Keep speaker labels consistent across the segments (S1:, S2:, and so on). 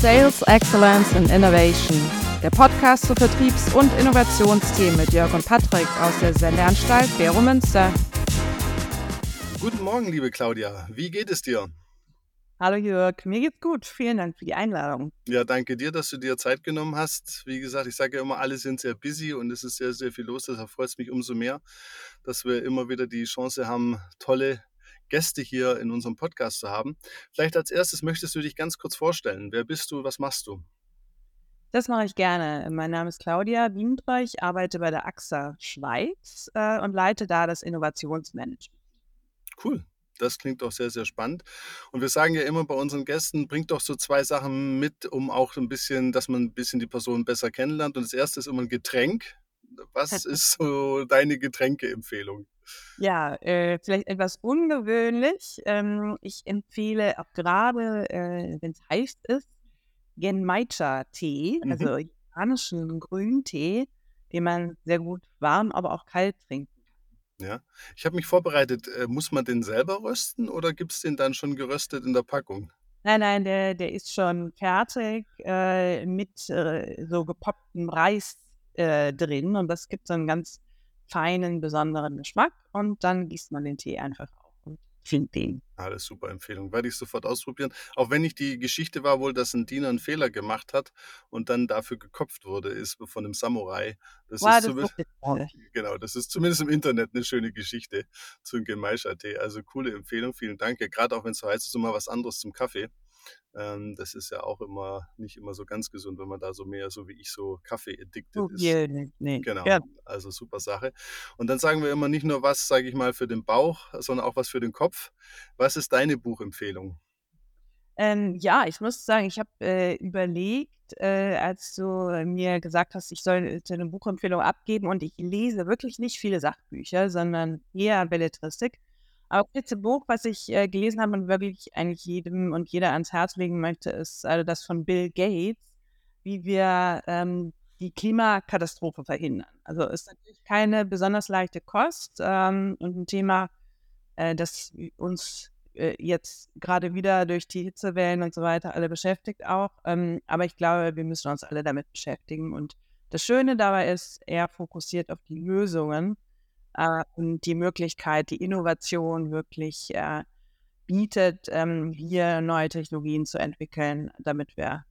S1: Sales Excellence and Innovation, der Podcast zu Vertriebs- und Innovationsthemen mit Jörg und Patrick aus der Sendeanstalt Bero Münster.
S2: Guten Morgen, liebe Claudia. Wie geht es dir?
S1: Hallo Jörg, mir geht's gut. Vielen Dank für die Einladung.
S2: Ja, danke dir, dass du dir Zeit genommen hast. Wie gesagt, ich sage ja immer, alle sind sehr busy und es ist sehr, sehr viel los. Deshalb freut es mich umso mehr, dass wir immer wieder die Chance haben, tolle Gäste hier in unserem Podcast zu haben. Vielleicht als erstes möchtest du dich ganz kurz vorstellen. Wer bist du? Was machst du?
S1: Das mache ich gerne. Mein Name ist Claudia Wiendrich, ich arbeite bei der AXA Schweiz äh, und leite da das Innovationsmanagement.
S2: Cool. Das klingt doch sehr, sehr spannend. Und wir sagen ja immer bei unseren Gästen, bringt doch so zwei Sachen mit, um auch ein bisschen, dass man ein bisschen die Person besser kennenlernt. Und das erste ist immer ein Getränk. Was ist so deine Getränkeempfehlung?
S1: Ja, äh, vielleicht etwas ungewöhnlich. Ähm, ich empfehle auch gerade, äh, wenn es heiß ist, Genmaicha-Tee, mhm. also japanischen Grüntee, den man sehr gut warm, aber auch kalt trinkt.
S2: Ja, ich habe mich vorbereitet. Äh, muss man den selber rösten oder gibt es den dann schon geröstet in der Packung?
S1: Nein, nein, der, der ist schon fertig äh, mit äh, so gepopptem Reis äh, drin und das gibt so einen ganz feinen, besonderen Geschmack und dann gießt man den Tee einfach finde den.
S2: Alles super Empfehlung. Werde ich sofort ausprobieren. Auch wenn nicht die Geschichte war wohl, dass ein Diener einen Fehler gemacht hat und dann dafür gekopft wurde, ist von einem Samurai. Das wow, ist das zumindest, genau, das ist zumindest im Internet eine schöne Geschichte zum Gemeischer-Tee. Also coole Empfehlung, vielen Dank. Ja, gerade auch wenn es so heiß ist, immer was anderes zum Kaffee. Ähm, das ist ja auch immer nicht immer so ganz gesund, wenn man da so mehr, so wie ich, so Kaffee-addicted oh, ist. Yeah, nee, nee. Genau, ja. also super Sache. Und dann sagen wir immer nicht nur was, sage ich mal, für den Bauch, sondern auch was für den Kopf. Was ist deine Buchempfehlung?
S1: Ähm, ja, ich muss sagen, ich habe äh, überlegt, äh, als du mir gesagt hast, ich soll eine Buchempfehlung abgeben und ich lese wirklich nicht viele Sachbücher, sondern eher Belletristik. Aber das letzte Buch, was ich äh, gelesen habe und wirklich eigentlich jedem und jeder ans Herz legen möchte, ist also das von Bill Gates, wie wir ähm, die Klimakatastrophe verhindern. Also ist natürlich keine besonders leichte Kost ähm, und ein Thema, äh, das uns äh, jetzt gerade wieder durch die Hitzewellen und so weiter alle beschäftigt auch. Ähm, aber ich glaube, wir müssen uns alle damit beschäftigen. Und das Schöne dabei ist, er fokussiert auf die Lösungen äh, und die Möglichkeit, die Innovation wirklich äh, bietet, ähm, hier neue Technologien zu entwickeln, damit wir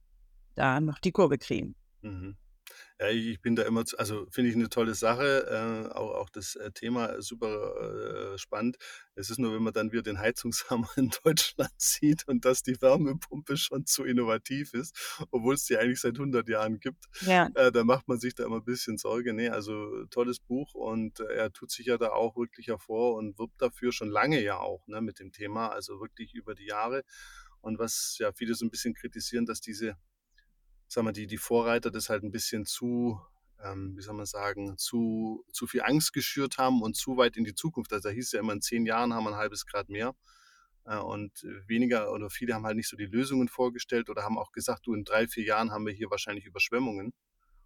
S1: da noch die Kurve kriegen. Mhm.
S2: Ja, ich bin da immer, also finde ich eine tolle Sache, äh, auch, auch das äh, Thema super äh, spannend. Es ist nur, wenn man dann wieder den Heizungshammer in Deutschland sieht und dass die Wärmepumpe schon zu innovativ ist, obwohl es die eigentlich seit 100 Jahren gibt, ja. äh, da macht man sich da immer ein bisschen Sorge. Nee, also tolles Buch und äh, er tut sich ja da auch wirklich hervor und wirbt dafür schon lange ja auch ne, mit dem Thema, also wirklich über die Jahre. Und was ja viele so ein bisschen kritisieren, dass diese sagen wir, die, die Vorreiter das halt ein bisschen zu, ähm, wie soll man sagen, zu, zu viel Angst geschürt haben und zu weit in die Zukunft. Also da hieß ja immer, in zehn Jahren haben wir ein halbes Grad mehr. Äh, und weniger oder viele haben halt nicht so die Lösungen vorgestellt oder haben auch gesagt, du, in drei, vier Jahren haben wir hier wahrscheinlich Überschwemmungen.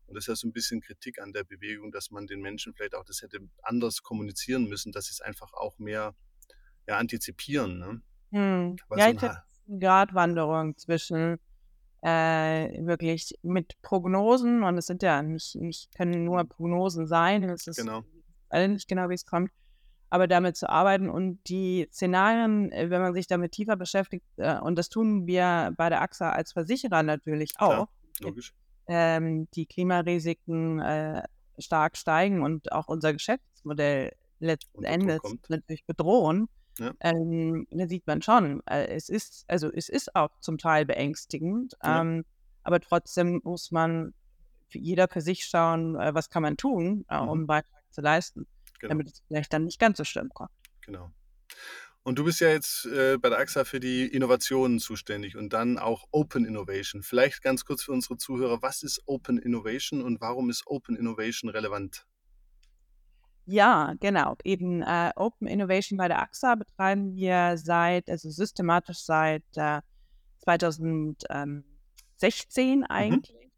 S2: Und das ist ja so ein bisschen Kritik an der Bewegung, dass man den Menschen vielleicht auch das hätte anders kommunizieren müssen, dass sie es einfach auch mehr ja, antizipieren. Ne?
S1: Hm. Ja, ich habe eine Gratwanderung zwischen äh, wirklich mit Prognosen, und es sind ja nicht, nicht können nur Prognosen sein, es ist genau. alle nicht genau, wie es kommt, aber damit zu arbeiten und die Szenarien, äh, wenn man sich damit tiefer beschäftigt, äh, und das tun wir bei der AXA als Versicherer natürlich auch, Klar, logisch. Ähm, die Klimarisiken äh, stark steigen und auch unser Geschäftsmodell letzten Endes natürlich bedrohen, ja. Ähm, da sieht man schon, äh, es ist, also es ist auch zum Teil beängstigend, ja. ähm, aber trotzdem muss man für jeder für sich schauen, äh, was kann man tun, äh, um einen mhm. Beitrag zu leisten, genau. damit es vielleicht dann nicht ganz so schlimm kommt.
S2: Genau. Und du bist ja jetzt äh, bei der AXA für die Innovationen zuständig und dann auch Open Innovation. Vielleicht ganz kurz für unsere Zuhörer, was ist Open Innovation und warum ist Open Innovation relevant?
S1: Ja, genau. Eben äh, Open Innovation bei der AXA betreiben wir seit, also systematisch seit äh, 2016 mhm. eigentlich mhm.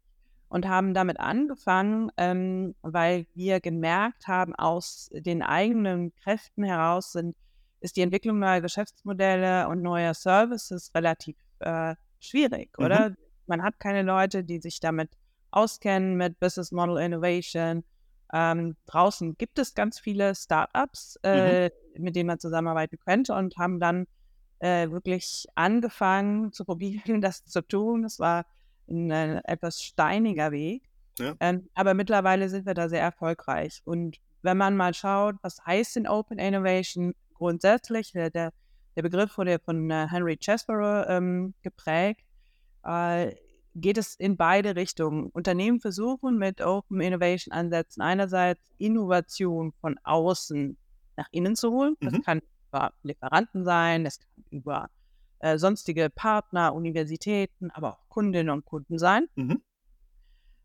S1: und haben damit angefangen, ähm, weil wir gemerkt haben, aus den eigenen Kräften heraus sind, ist die Entwicklung neuer Geschäftsmodelle und neuer Services relativ äh, schwierig, mhm. oder? man hat keine Leute, die sich damit auskennen mit Business Model Innovation. Ähm, draußen gibt es ganz viele Startups,
S2: Mhm.
S1: äh, mit denen man zusammenarbeiten könnte und haben dann äh, wirklich angefangen zu probieren, das zu tun. Es war ein äh, etwas steiniger Weg.
S2: Ja.
S1: Ähm, aber mittlerweile sind wir da sehr erfolgreich. Und wenn man mal schaut, was heißt denn Open Innovation grundsätzlich, äh, der, der Begriff wurde von äh, Henry Chesborough ähm, geprägt, äh, geht es in beide Richtungen. Unternehmen versuchen mit Open Innovation Ansätzen einerseits Innovation von außen nach innen zu holen. Das
S2: Mhm.
S1: kann über Lieferanten sein, es kann über äh, sonstige Partner, Universitäten, aber auch Kundinnen und Kunden sein.
S2: Mhm.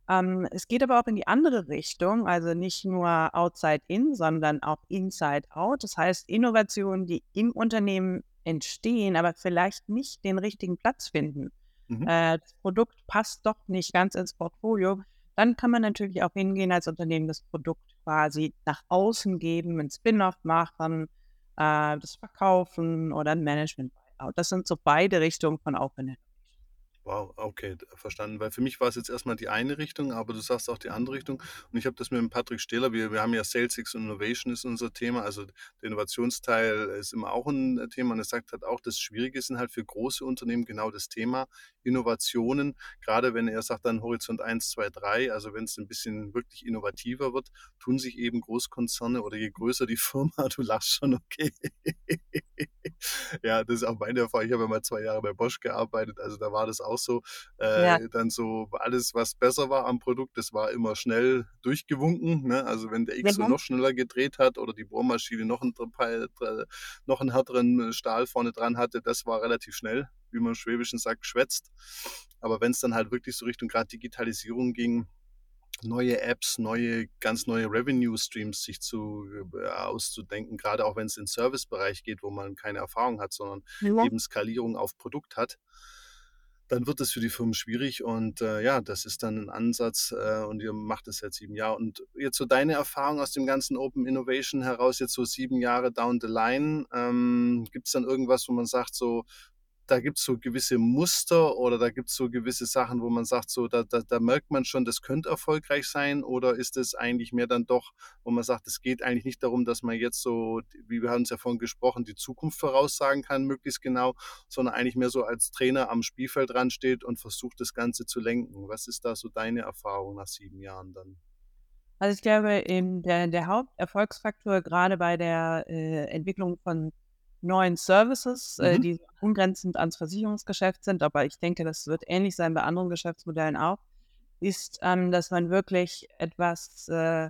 S1: Ähm, es geht aber auch in die andere Richtung, also nicht nur outside in, sondern auch inside out. Das heißt, Innovationen, die im Unternehmen entstehen, aber vielleicht nicht den richtigen Platz finden.
S2: Mhm.
S1: Äh, das Produkt passt doch nicht ganz ins Portfolio. Dann kann man natürlich auch hingehen als Unternehmen, das Produkt quasi nach außen geben, ein Spin-off machen, äh, das verkaufen oder ein Management-Buyout. Das sind so beide Richtungen von Innovation.
S2: Wow, okay, verstanden. Weil für mich war es jetzt erstmal die eine Richtung, aber du sagst auch die andere Richtung. Und ich habe das mit dem Patrick Stehler, wir, wir haben ja Sales X und Innovation ist unser Thema, also der Innovationsteil ist immer auch ein äh, Thema und er sagt halt auch, das Schwierige sind halt für große Unternehmen genau das Thema Innovationen, gerade wenn er sagt dann Horizont 1, 2, 3, also wenn es ein bisschen wirklich innovativer wird, tun sich eben Großkonzerne oder je größer die Firma, du lachst schon, okay. ja, das ist auch meine Erfahrung. Ich habe ja mal zwei Jahre bei Bosch gearbeitet, also da war das auch so. Äh,
S1: Ja.
S2: Dann so alles, was besser war am Produkt, das war immer schnell durchgewunken. Ne? Also wenn der X
S1: Mhm.
S2: noch schneller gedreht hat oder die Bohrmaschine noch einen, noch einen härteren Stahl vorne dran hatte, das war relativ schnell, wie man im Schwäbischen sagt, geschwätzt. Aber wenn es dann halt wirklich so Richtung gerade Digitalisierung ging, neue Apps, neue, ganz neue Revenue Streams sich zu äh, auszudenken, gerade auch wenn es in den Servicebereich geht, wo man keine Erfahrung hat, sondern
S1: Ja.
S2: eben Skalierung auf Produkt hat, dann wird es für die Firmen schwierig und äh, ja, das ist dann ein Ansatz äh, und ihr macht es seit sieben Jahren. Und jetzt so deine Erfahrung aus dem ganzen Open Innovation heraus, jetzt so sieben Jahre down the line, ähm, gibt es dann irgendwas, wo man sagt, so, da gibt es so gewisse Muster oder da gibt es so gewisse Sachen, wo man sagt, so, da, da, da merkt man schon, das könnte erfolgreich sein oder ist es eigentlich mehr dann doch, wo man sagt, es geht eigentlich nicht darum, dass man jetzt so, wie wir haben es ja vorhin gesprochen, die Zukunft voraussagen kann, möglichst genau, sondern eigentlich mehr so als Trainer am Spielfeld dran steht und versucht, das Ganze zu lenken. Was ist da so deine Erfahrung nach sieben Jahren dann?
S1: Also ich glaube, eben der, der Haupterfolgsfaktor gerade bei der äh, Entwicklung von neuen Services, äh,
S2: Mhm.
S1: die ungrenzend ans Versicherungsgeschäft sind, aber ich denke, das wird ähnlich sein bei anderen Geschäftsmodellen auch, ist, ähm, dass man wirklich etwas äh,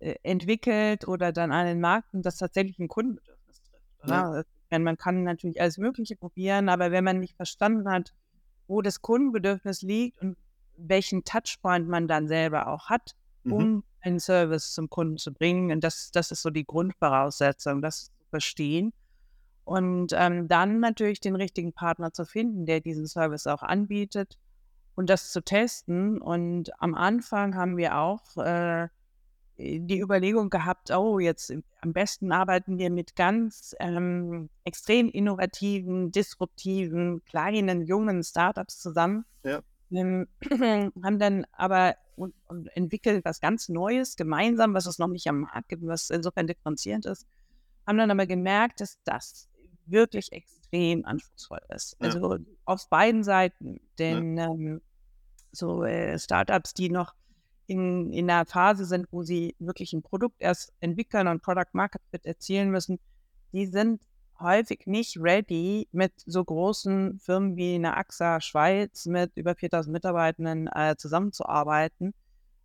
S1: äh, entwickelt oder dann an den Markt und das tatsächlich ein Kundenbedürfnis trifft.
S2: Ja.
S1: Oder? Denn man kann natürlich alles Mögliche probieren, aber wenn man nicht verstanden hat, wo das Kundenbedürfnis liegt und welchen Touchpoint man dann selber auch hat,
S2: Mhm.
S1: um einen Service zum Kunden zu bringen. Und das, das ist so die Grundvoraussetzung, das zu verstehen. Und ähm, dann natürlich den richtigen Partner zu finden, der diesen Service auch anbietet und das zu testen. Und am Anfang haben wir auch äh, die Überlegung gehabt, oh, jetzt am besten arbeiten wir mit ganz ähm, extrem innovativen, disruptiven, kleinen, jungen Startups zusammen.
S2: Ja.
S1: Ähm, haben dann aber und, und entwickelt was ganz Neues gemeinsam, was es noch nicht am Markt gibt, was insofern differenzierend ist. Haben dann aber gemerkt, dass das wirklich extrem anspruchsvoll ist.
S2: Ja.
S1: Also auf beiden Seiten. Denn ähm, so äh, Startups, die noch in, in einer Phase sind, wo sie wirklich ein Produkt erst entwickeln und Product Market Fit erzielen müssen, die sind häufig nicht ready, mit so großen Firmen wie einer AXA Schweiz mit über 4000 Mitarbeitenden äh, zusammenzuarbeiten.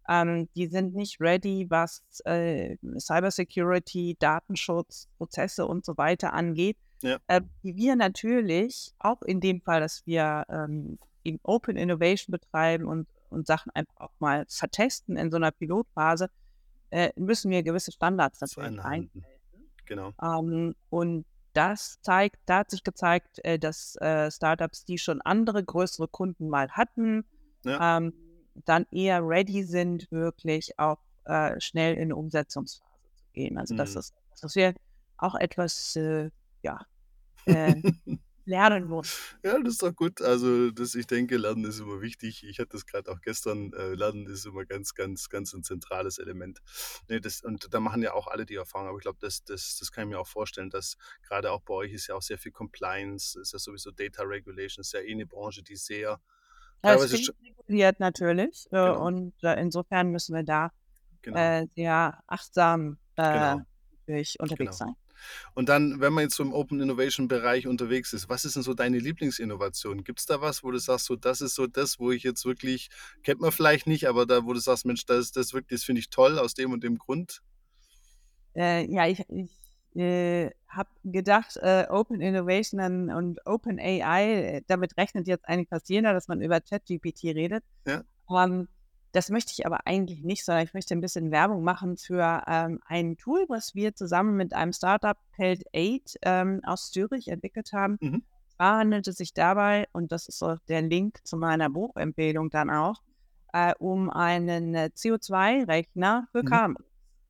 S1: Ähm, die sind nicht ready, was äh, Cybersecurity, Datenschutz, Prozesse und so weiter angeht.
S2: Ja.
S1: Äh, die wir natürlich, auch in dem Fall, dass wir ähm, in Open Innovation betreiben und, und Sachen einfach auch mal vertesten in so einer Pilotphase, äh, müssen wir gewisse Standards
S2: Das
S1: natürlich
S2: einhalten. Genau.
S1: Ähm, und das zeigt, da hat sich gezeigt, äh, dass äh, Startups, die schon andere größere Kunden mal hatten,
S2: Ja.
S1: ähm, dann eher ready sind, wirklich auch äh, schnell in eine Umsetzungsphase zu gehen. Also das
S2: Mhm.
S1: ist, das wäre auch etwas, äh, ja, äh, lernen muss.
S2: Ja, das ist doch gut. Also, das ich denke, Lernen ist immer wichtig. Ich hatte das gerade auch gestern, äh, Lernen ist immer ganz, ganz, ganz ein zentrales Element. Ne, das und da machen ja auch alle die Erfahrung, aber ich glaube, das das das kann ich mir auch vorstellen, dass gerade auch bei euch ist ja auch sehr viel Compliance, ist ja sowieso Data Regulation, ist ja eh 'ne Branche, die sehr
S1: klingt
S2: sch
S1: reguliert natürlich, äh,
S2: Genau.
S1: und, äh, insofern müssen wir da,
S2: Genau.
S1: äh, sehr achtsam, äh,
S2: Genau.
S1: natürlich unterwegs
S2: Genau.
S1: sein.
S2: Und dann, wenn man jetzt so im Open Innovation Bereich unterwegs ist, was ist denn so deine Lieblingsinnovation? Gibt's da was, wo du sagst, so das ist so das, wo ich jetzt wirklich kennt man vielleicht nicht, aber da, wo du sagst: „Mensch, das das wirklich das finde ich toll aus dem und dem Grund?“
S1: Äh, ja, ich ich, äh, habe gedacht, äh, Open Innovation und und Open AI, äh, damit rechnet jetzt eigentlich fast jeder, dass man über ChatGPT redet.
S2: Ja.
S1: Ähm, das möchte ich aber eigentlich nicht, sondern ich möchte 'n bisschen Werbung machen für, ähm, ein Tool, was wir zusammen mit einem Start-up Pelt 8, ähm, aus Zürich entwickelt haben.
S2: Mhm.
S1: Zwar handelt es sich dabei, und das ist auch der Link zu meiner Buchempfehlung dann auch, äh, um einen, äh, CO2-Rechner für
S2: Mhm.
S1: KMUs.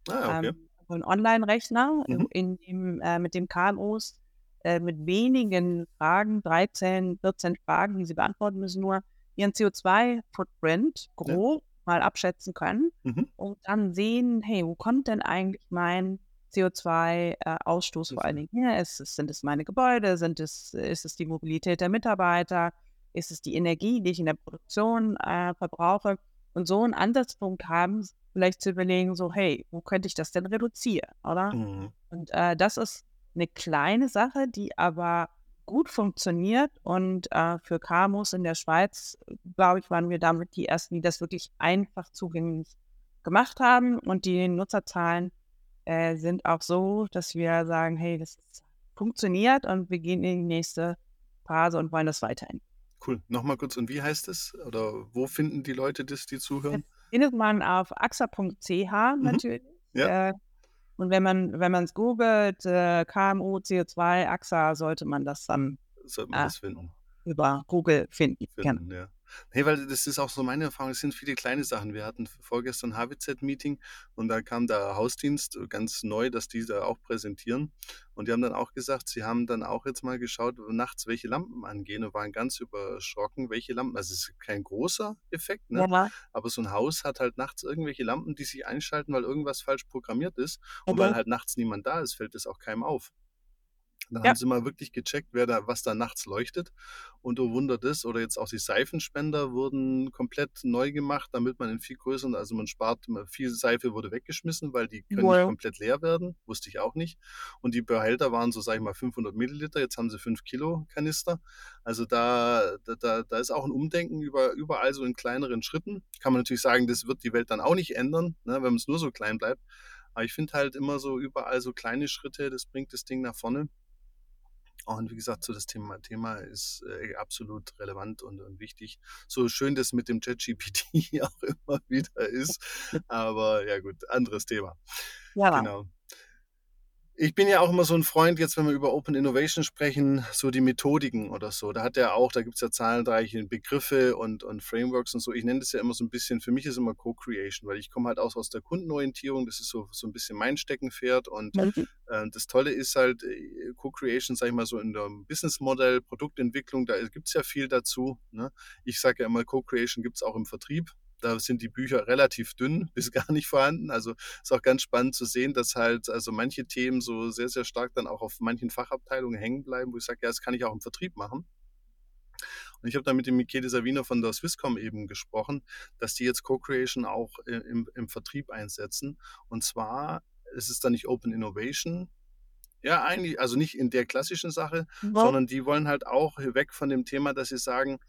S2: Ah, okay.
S1: Ähm, so 'n Onlinerechner,
S2: Mhm.
S1: in dem äh, mit dem KMUs, äh, mit wenigen Fragen, 13, 14 Fragen, die sie beantworten müssen, nur ihren CO2-Footprint
S2: Ja.
S1: grob mal abschätzen können
S2: Mhm.
S1: und dann sehen: „Hey, wo kommt denn eigentlich mein CO2, äh, vor allen Dingen her? Ist es sind es meine Gebäude? Sind es ist es die Mobilität der Mitarbeiter? Ist es die Energie, die ich in der Produktion, äh, verbrauche?“ Und so 'n Ansatzpunkt haben, vielleicht zu überlegen, so: „Hey, wo könnte ich das denn reduzieren“, oder?
S2: Mhm.
S1: Und, äh, das ist 'ne kleine Sache, die aber gut funktioniert und, äh, für KMUs in der Schweiz, glaube ich, waren wir damit die Ersten, die das wirklich einfach zugänglich gemacht haben und die Nutzerzahlen, äh, sind auch so, dass wir sagen: „Hey, das funktioniert und wir gehen in die nächste Phase und wollen das weiterhin.“
S2: Cool. Noch mal kurz und wie heißt es? Oder wo finden die Leute das, die
S1: Das
S2: zuhören?
S1: findet man auf axa.ch
S2: Mhm.
S1: natürlich.
S2: Ja.
S1: Äh, und wenn man wenn man's googelt, äh, KMU CO2 Axa, sollte man das dann,
S2: Sollte man
S1: äh,
S2: das finden.
S1: über Google finden, genau.
S2: Finden, ja. Ne, weil das ist auch so meine Erfahrung. Es sind viele kleine Sachen. Wir hatten vorgestern HWZ-Meeting und da kam der Hausdienst äh, ganz neu, dass die da auch präsentieren. Und die haben dann auch gesagt, sie haben dann auch jetzt mal geschaut, nachts, welche Lampen angehen und waren ganz überschrocken, welche Lampen also, es ist kein großer Effekt, ne? Aber so 'n Haus hat halt nachts irgendwelche Lampen, die sich einschalten, weil irgendwas falsch programmiert ist. Und weil
S1: Mhm.
S2: halt nachts niemand da ist, fällt das auch keinem auf. Dann
S1: Ja.
S2: haben sie mal wirklich gecheckt, wer da was da nachts leuchtet. Und oh Wunder das oder jetzt auch die Seifenspender wurden komplett neu gemacht, damit man in viel größeren also, man spart viel Seife wurde weggeschmissen, weil die können nicht komplett leer werden, wusste ich auch nicht. Und die Behälter waren so, sage ich mal, 500 Milliliter, jetzt haben sie 5 Kilo Kanister. Also, da da da ist auch 'n Umdenken über überall so in kleineren Schritten. Kann man natürlich sagen, das wird die Welt dann auch nicht ändern, ne, wenn es nur so klein bleibt. Aber ich finde halt immer so überall so kleine Schritte, das bringt das Ding nach vorne. Und wie gesagt, so das Thema Thema ist, äh, absolut relevant und und wichtig. So schön das mit dem ChatGPT auch immer wieder ist, aber ja gut, anderes Thema.
S1: Ja.
S2: Genau. Ich bin ja auch immer so 'n Freund, jetzt, wenn wir über Open Innovation sprechen, so die Methodiken oder so. Da hat er auch da gibt's ja zahlreiche Begriffe und und Frameworks und so. Ich nenne das ja immer so 'n bisschen für mich ist immer Co-Creation, weil ich komme halt auch aus der Kundenorientierung. Das ist so so 'n bisschen mein Steckenpferd und,
S1: Mhm.
S2: äh, das Tolle ist halt, äh, Co-Creation, sage ich mal so in der Businessmodell, Produktentwicklung, da gibt's ja viel dazu, ne? Ich sage ja immer, Co-Creation gibt's auch im Vertrieb. Da sind die Bücher relativ dünn bis gar nicht vorhanden. Also, ist auch ganz spannend zu sehen, dass halt also, manche Themen so sehr, sehr stark dann auch auf manchen Fachabteilungen hängen bleiben, wo ich sage: „Ja, das kann ich auch im Vertrieb machen.“ Und ich habe da mit dem Michele Savino von der Swisscom eben gesprochen, dass die jetzt Co-Creation auch i im im Vertrieb einsetzen. Und zwar ist es dann nicht Open Innovation ja, eigentlich also, nicht in der klassischen Sache, sondern die wollen halt auch weg von dem Thema, dass sie sagen,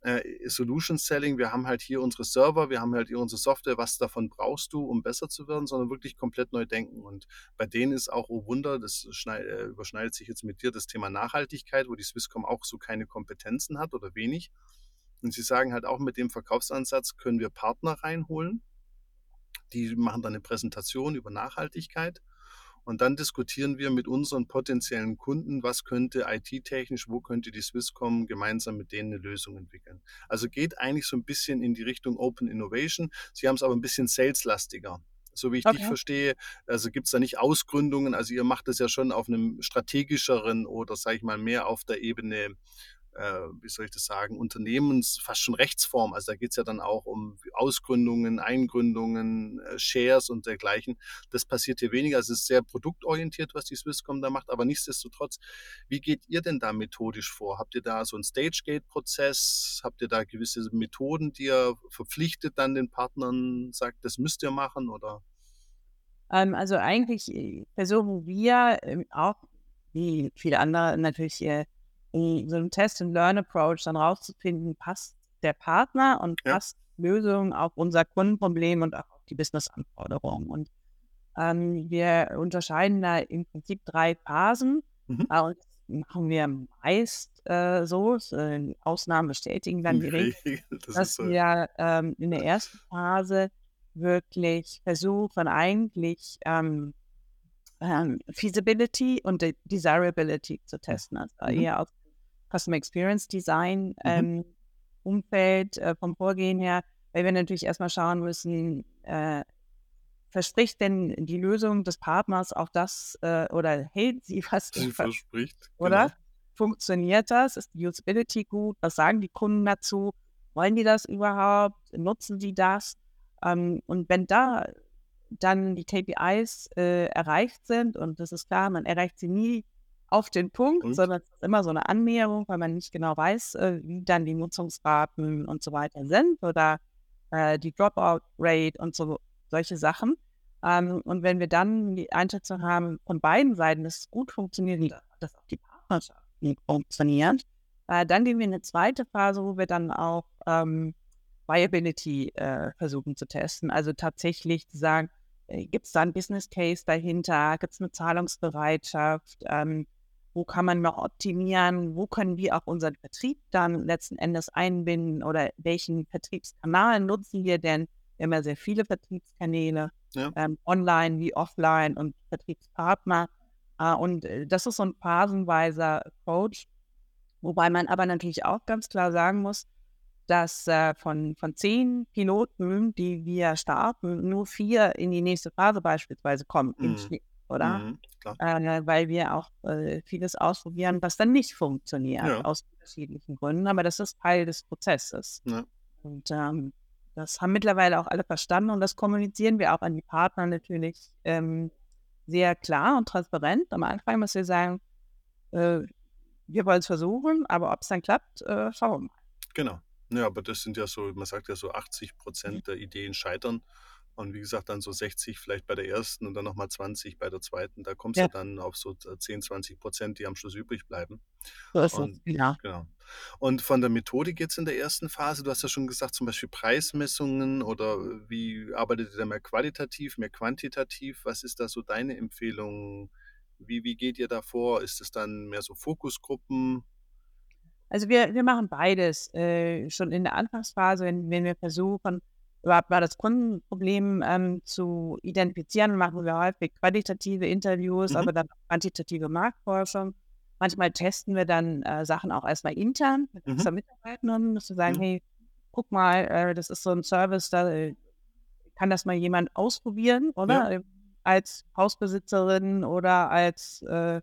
S2: äh, Solution Selling, wir haben halt hier unsere Server, wir haben halt hier unsere Software, was davon brauchst du, um besser zu werden, sondern wirklich komplett neu denken. Und bei denen ist auch, oh Wunder, das schnei äh, überschneidet sich jetzt mit dir, das Thema Nachhaltigkeit, wo die Swisscom auch so keine Kompetenzen hat oder wenig. Und sie sagen halt auch, mit dem Verkaufsansatz können wir Partner reinholen. Die machen dann 'ne Präsentation über Nachhaltigkeit. Und dann diskutieren wir mit unseren potenziellen Kunden, was könnte IT-technisch wo könnte die Swisscom gemeinsam mit denen 'ne Lösung entwickeln. Also, geht eigentlich so 'n bisschen in die Richtung Open Innovation. Sie haben's aber 'n bisschen saleslastiger. so wie ich dich
S1: Okay.
S2: verstehe. Also gibt es da nicht Ausgründungen? Also ihr macht das ja schon auf einem strategischeren oder sage ich mal mehr auf der Ebene wie soll ich das sagen, Unternehmens, fast schon Rechtsform. Also da geht es ja dann auch um Ausgründungen, Eingründungen, äh, Shares und dergleichen. Das passiert hier weniger. Also es ist sehr produktorientiert, was die Swisscom da macht, aber nichtsdestotrotz, wie geht ihr denn da methodisch vor? Habt ihr da so einen Stage-Gate-Prozess? Habt ihr da gewisse Methoden, die ihr verpflichtet dann den Partnern, sagt, das müsst ihr machen oder?
S1: Ähm, also eigentlich äh, versuchen wir ähm, auch, wie viele andere natürlich, äh, in so einem Test-and-Learn-Approach dann rauszufinden, passt der Partner und
S2: Ja.
S1: passt die Lösung auf unser Kundenproblem und auch auf die Business-Anforderungen. Und ähm, wir unterscheiden da im Prinzip drei Phasen.
S2: Mhm.
S1: Äh, machen wir meist äh, so, äh, Ausnahmen bestätigen dann die Regel,
S2: Das
S1: dass
S2: so.
S1: wir ähm, in der ersten Phase wirklich versuchen, eigentlich ähm, ähm, Feasibility und De Desirability zu testen. Also
S2: Mhm.
S1: eher aus Customer Experience Design
S2: Mhm.
S1: ähm, Umfeld äh, vom Vorgehen her, weil wir natürlich erstmal schauen müssen, äh, verspricht denn die Lösung des Partners auch das äh, oder hält sie, was
S2: Sie
S1: sie ver
S2: verspricht.
S1: oder?
S2: Genau.
S1: Funktioniert das? Ist die Usability gut? Was sagen die Kunden dazu? Wollen die das überhaupt? Nutzen die das? Ähm, und wenn da dann die KPIs äh, erreicht sind, und das ist klar, man erreicht sie nie auf den Punkt,
S2: Und?
S1: sondern es ist immer so eine Annäherung, weil man nicht genau weiß, äh, wie dann die Nutzungsraten und so weiter sind oder äh, die Dropout-Rate und so solche Sachen. Ähm, und wenn wir dann die Einschätzung haben von beiden Seiten, dass es gut funktioniert dass auch die Partnerschaft gut funktioniert, äh, dann gehen wir in eine zweite Phase, wo wir dann auch ähm, Viability äh, versuchen zu testen. Also tatsächlich zu sagen, äh, gibt es da einen Business Case dahinter, gibt es eine Zahlungsbereitschaft, ähm, wo kann man noch optimieren, wo können wir auch unseren Vertrieb dann letzten Endes einbinden oder welchen Vertriebskanal nutzen wir denn? Wir haben ja sehr viele Vertriebskanäle,
S2: Ja.
S1: ähm, online wie offline und Vertriebspartner. Äh, und äh, das ist so ein phasenweiser Approach, wobei man aber natürlich auch ganz klar sagen muss, dass äh, von, von zehn Piloten, die wir starten, nur vier in die nächste Phase beispielsweise kommen im
S2: Mhm.
S1: Oder?
S2: Mhm.
S1: Äh, weil wir auch äh, vieles ausprobieren, was dann nicht funktioniert,
S2: Ja.
S1: aus unterschiedlichen Gründen. Aber das ist Teil des Prozesses.
S2: Ja.
S1: Und ähm, das haben mittlerweile auch alle verstanden und das kommunizieren wir auch an die Partner natürlich ähm, sehr klar und transparent. Am Anfang müssen wir sagen, äh, wir wollen es versuchen, aber ob es dann klappt, äh, schauen wir mal.
S2: Genau. Ja, aber das sind ja so, man sagt ja so 80
S1: Mhm.
S2: Prozent der Ideen scheitern. Und wie gesagt, dann so 60 vielleicht bei der ersten und dann nochmal 20 bei der zweiten. Da kommst du
S1: Ja.
S2: dann auf so 10, 20 Prozent, die am Schluss übrig bleiben.
S1: So ist es.
S2: Und
S1: Ja.
S2: genau. Und von der Methodik jetzt in der ersten Phase, du hast ja schon gesagt, zum Beispiel Preismessungen oder wie arbeitet ihr da mehr qualitativ, mehr quantitativ? Was ist da so deine Empfehlung? Wie, wie geht ihr da vor? Ist es dann mehr so Fokusgruppen?
S1: Also wir, wir machen beides. Äh, schon in der Anfangsphase, wenn, wenn wir versuchen, überhaupt mal das Kundenproblem ähm, zu identifizieren, machen wir häufig qualitative Interviews,
S2: Mhm.
S1: aber dann auch quantitative Marktforschung. Manchmal testen wir dann äh, Sachen auch erstmal intern mit
S2: Mhm.
S1: unseren Mitarbeitern, dass wir sagen,
S2: Mhm.
S1: hey, guck mal, äh, das ist so ein Service, da äh, kann das mal jemand ausprobieren, oder? Äh, Als Hausbesitzerin oder als äh,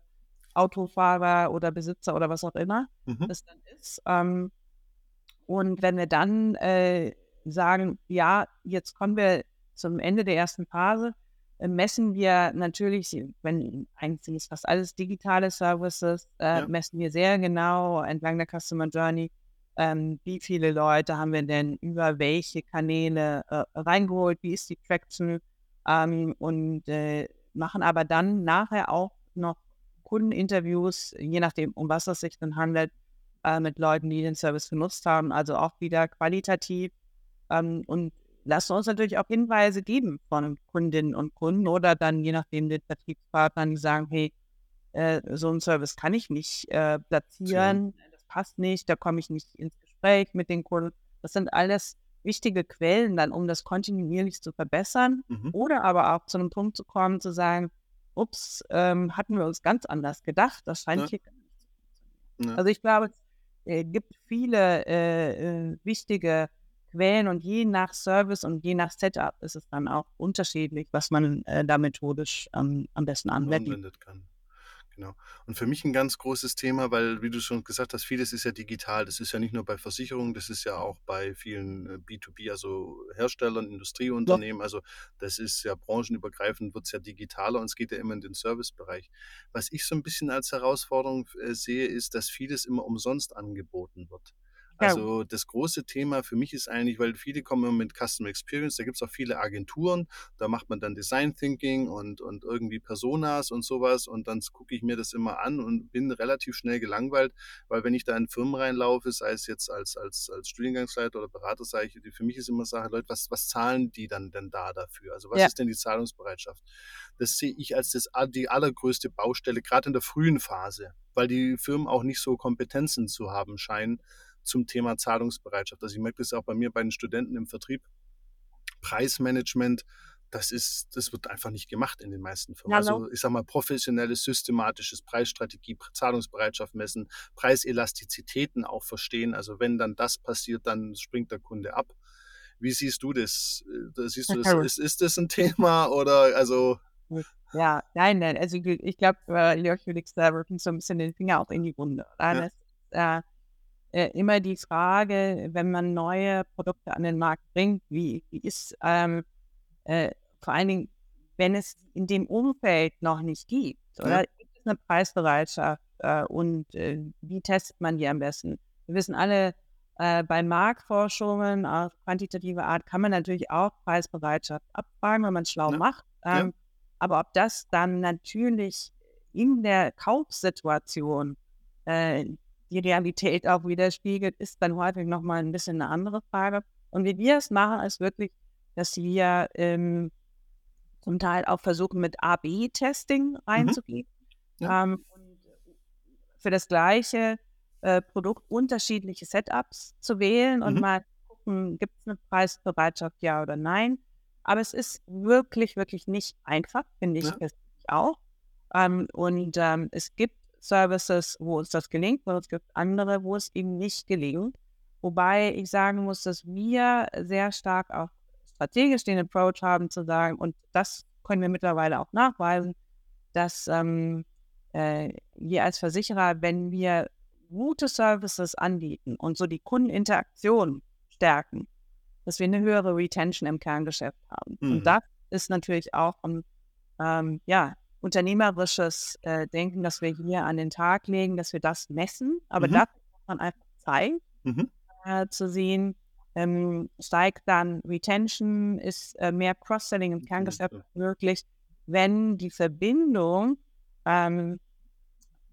S1: Autofahrer oder Besitzer oder was auch immer
S2: Mhm.
S1: das dann ist. Ähm, und wenn wir dann äh, sagen, ja, jetzt kommen wir zum Ende der ersten Phase, äh, messen wir natürlich, wenn eigentlich es fast alles digitale Services, äh,
S2: Ja.
S1: messen wir sehr genau entlang der Customer Journey, ähm, wie viele Leute haben wir denn über welche Kanäle äh, reingeholt, wie ist die Traction ähm, und äh, machen aber dann nachher auch noch Kundeninterviews, je nachdem, um was es sich dann handelt, äh, mit Leuten, die den Service genutzt haben, also auch wieder qualitativ ähm, und lassen uns natürlich auch Hinweise geben von Kundinnen und Kunden oder dann je nachdem den Vertriebspartnern, die sagen, hey, äh, so einen Service kann ich nicht äh, platzieren, das passt nicht, da komme ich nicht ins Gespräch mit den Kunden. Das sind alles wichtige Quellen dann, um das kontinuierlich zu verbessern
S2: Mhm.
S1: oder aber auch zu einem Punkt zu kommen, zu sagen, ups, ähm, hatten wir uns ganz anders gedacht, das scheint
S2: Ja.
S1: hier gar nicht zu funktionieren.
S2: Ja.
S1: Also ich glaube, es äh, gibt viele äh, äh, wichtige Quellen und je nach Service und je nach Setup ist es dann auch unterschiedlich, was man äh, da methodisch ähm, am besten anwendet.
S2: anwendet kann. Genau. Und für mich ein ganz großes Thema, weil, wie du schon gesagt hast, vieles ist ja digital. Das ist ja nicht nur bei Versicherungen, das ist ja auch bei vielen äh, B2B, also Herstellern, Industrieunternehmen. Also das ist ja branchenübergreifend, wird es ja digitaler und es geht ja immer in den Servicebereich. Was ich so ein bisschen als Herausforderung äh, sehe, ist, dass vieles immer umsonst angeboten wird. Also das große Thema für mich ist eigentlich, weil viele kommen immer mit Customer Experience, da gibt es auch viele Agenturen, da macht man dann Design Thinking und, und irgendwie Personas und sowas und dann gucke ich mir das immer an und bin relativ schnell gelangweilt, weil wenn ich da in Firmen reinlaufe, sei es jetzt als, als, als Studiengangsleiter oder Berater, sage ich, für mich ist immer Sache, Leute, was, was zahlen die dann denn da dafür? Also was
S1: ja,
S2: ist denn die Zahlungsbereitschaft? Das sehe ich als das, die allergrößte Baustelle, gerade in der frühen Phase, weil die Firmen auch nicht so Kompetenzen zu haben scheinen, zum Thema Zahlungsbereitschaft. Also ich merke das auch bei mir bei den Studenten im Vertrieb. Preismanagement, das ist, das wird einfach nicht gemacht in den meisten Firmen.
S1: genau.
S2: Also ich sage mal, professionelles, systematisches Preisstrategie, Zahlungsbereitschaft messen, Preiselastizitäten auch verstehen. Also wenn dann das passiert, dann springt der Kunde ab. Wie siehst du das? Äh, siehst du das, ist, ist das ein Thema oder also
S1: Ja, nein, nein. Also ich, glaube, Jörg Felix da wirklich so ein bisschen den Finger auch in die Wunde.
S2: Ja,
S1: Das äh, äh, immer die Frage, wenn man neue Produkte an den Markt bringt, wie, wie ist ähm, äh, vor allen Dingen, wenn es in dem Umfeld noch nicht gibt,
S2: ja,
S1: oder gibt es eine Preisbereitschaft äh, und äh, wie testet man die am besten? Wir wissen alle, äh, bei Marktforschungen auf quantitative Art kann man natürlich auch Preisbereitschaft abfragen, wenn man es schlau
S2: ja,
S1: macht.
S2: ja,
S1: Ähm, aber ob das dann natürlich in der Kaufsituation äh, die Realität auch widerspiegelt, ist dann häufig nochmal ein bisschen eine andere Frage. Und wie wir es machen, ist wirklich, dass wir ähm, zum Teil auch versuchen, mit A-B-Testing
S2: mhm,
S1: reinzugehen
S2: ja,
S1: ähm, und für das gleiche äh, Produkt unterschiedliche Setups zu wählen und
S2: mhm,
S1: mal gucken, gibt es eine Preisbereitschaft, ja oder nein. Aber es ist wirklich, wirklich nicht einfach, finde ich
S2: ja,
S1: persönlich auch. Ähm, und ähm, es gibt Services, wo uns das gelingt, und es gibt andere, wo es eben nicht gelingt. Wobei ich sagen muss, dass wir sehr stark auch strategisch den Approach haben zu sagen, und das können wir mittlerweile auch nachweisen, dass ähm, äh, wir als Versicherer, wenn wir gute Services anbieten und so die Kundeninteraktion stärken, dass wir eine höhere Retention im Kerngeschäft haben. Und
S2: mhm,
S1: das ist natürlich auch ein ähm, ja, unternehmerisches äh, Denken, dass wir hier an den Tag legen, dass wir das messen. Aber
S2: mhm,
S1: das muss man einfach Zeit
S2: mhm,
S1: äh, zu sehen, ähm, steigt dann Retention, ist äh, mehr Cross-Selling im Kerngeschäft
S2: ja,
S1: möglich, wenn die Verbindung ähm,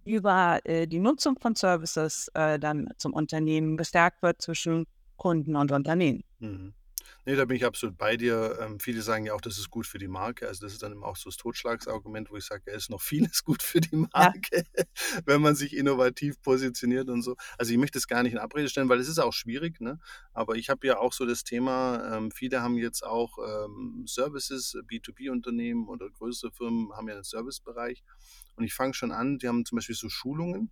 S1: über äh, die Nutzung von Services äh, dann zum Unternehmen gestärkt wird zwischen Kunden und Unternehmen.
S2: Mhm. Ne, da bin ich absolut bei dir. Ähm, viele sagen ja auch, das ist gut für die Marke. Also das ist dann immer auch so das Totschlagsargument, wo ich sage, ja, ist noch vieles gut für die
S1: Ja,
S2: Marke, wenn man sich innovativ positioniert und so. Also ich möchte es gar nicht in Abrede stellen, weil es ist auch schwierig, ne? Aber ich habe ja auch so das Thema, ähm, viele haben jetzt auch ähm, Services, B2B-Unternehmen oder größere Firmen haben ja einen Servicebereich. Und ich fange schon an, die haben zum Beispiel so Schulungen.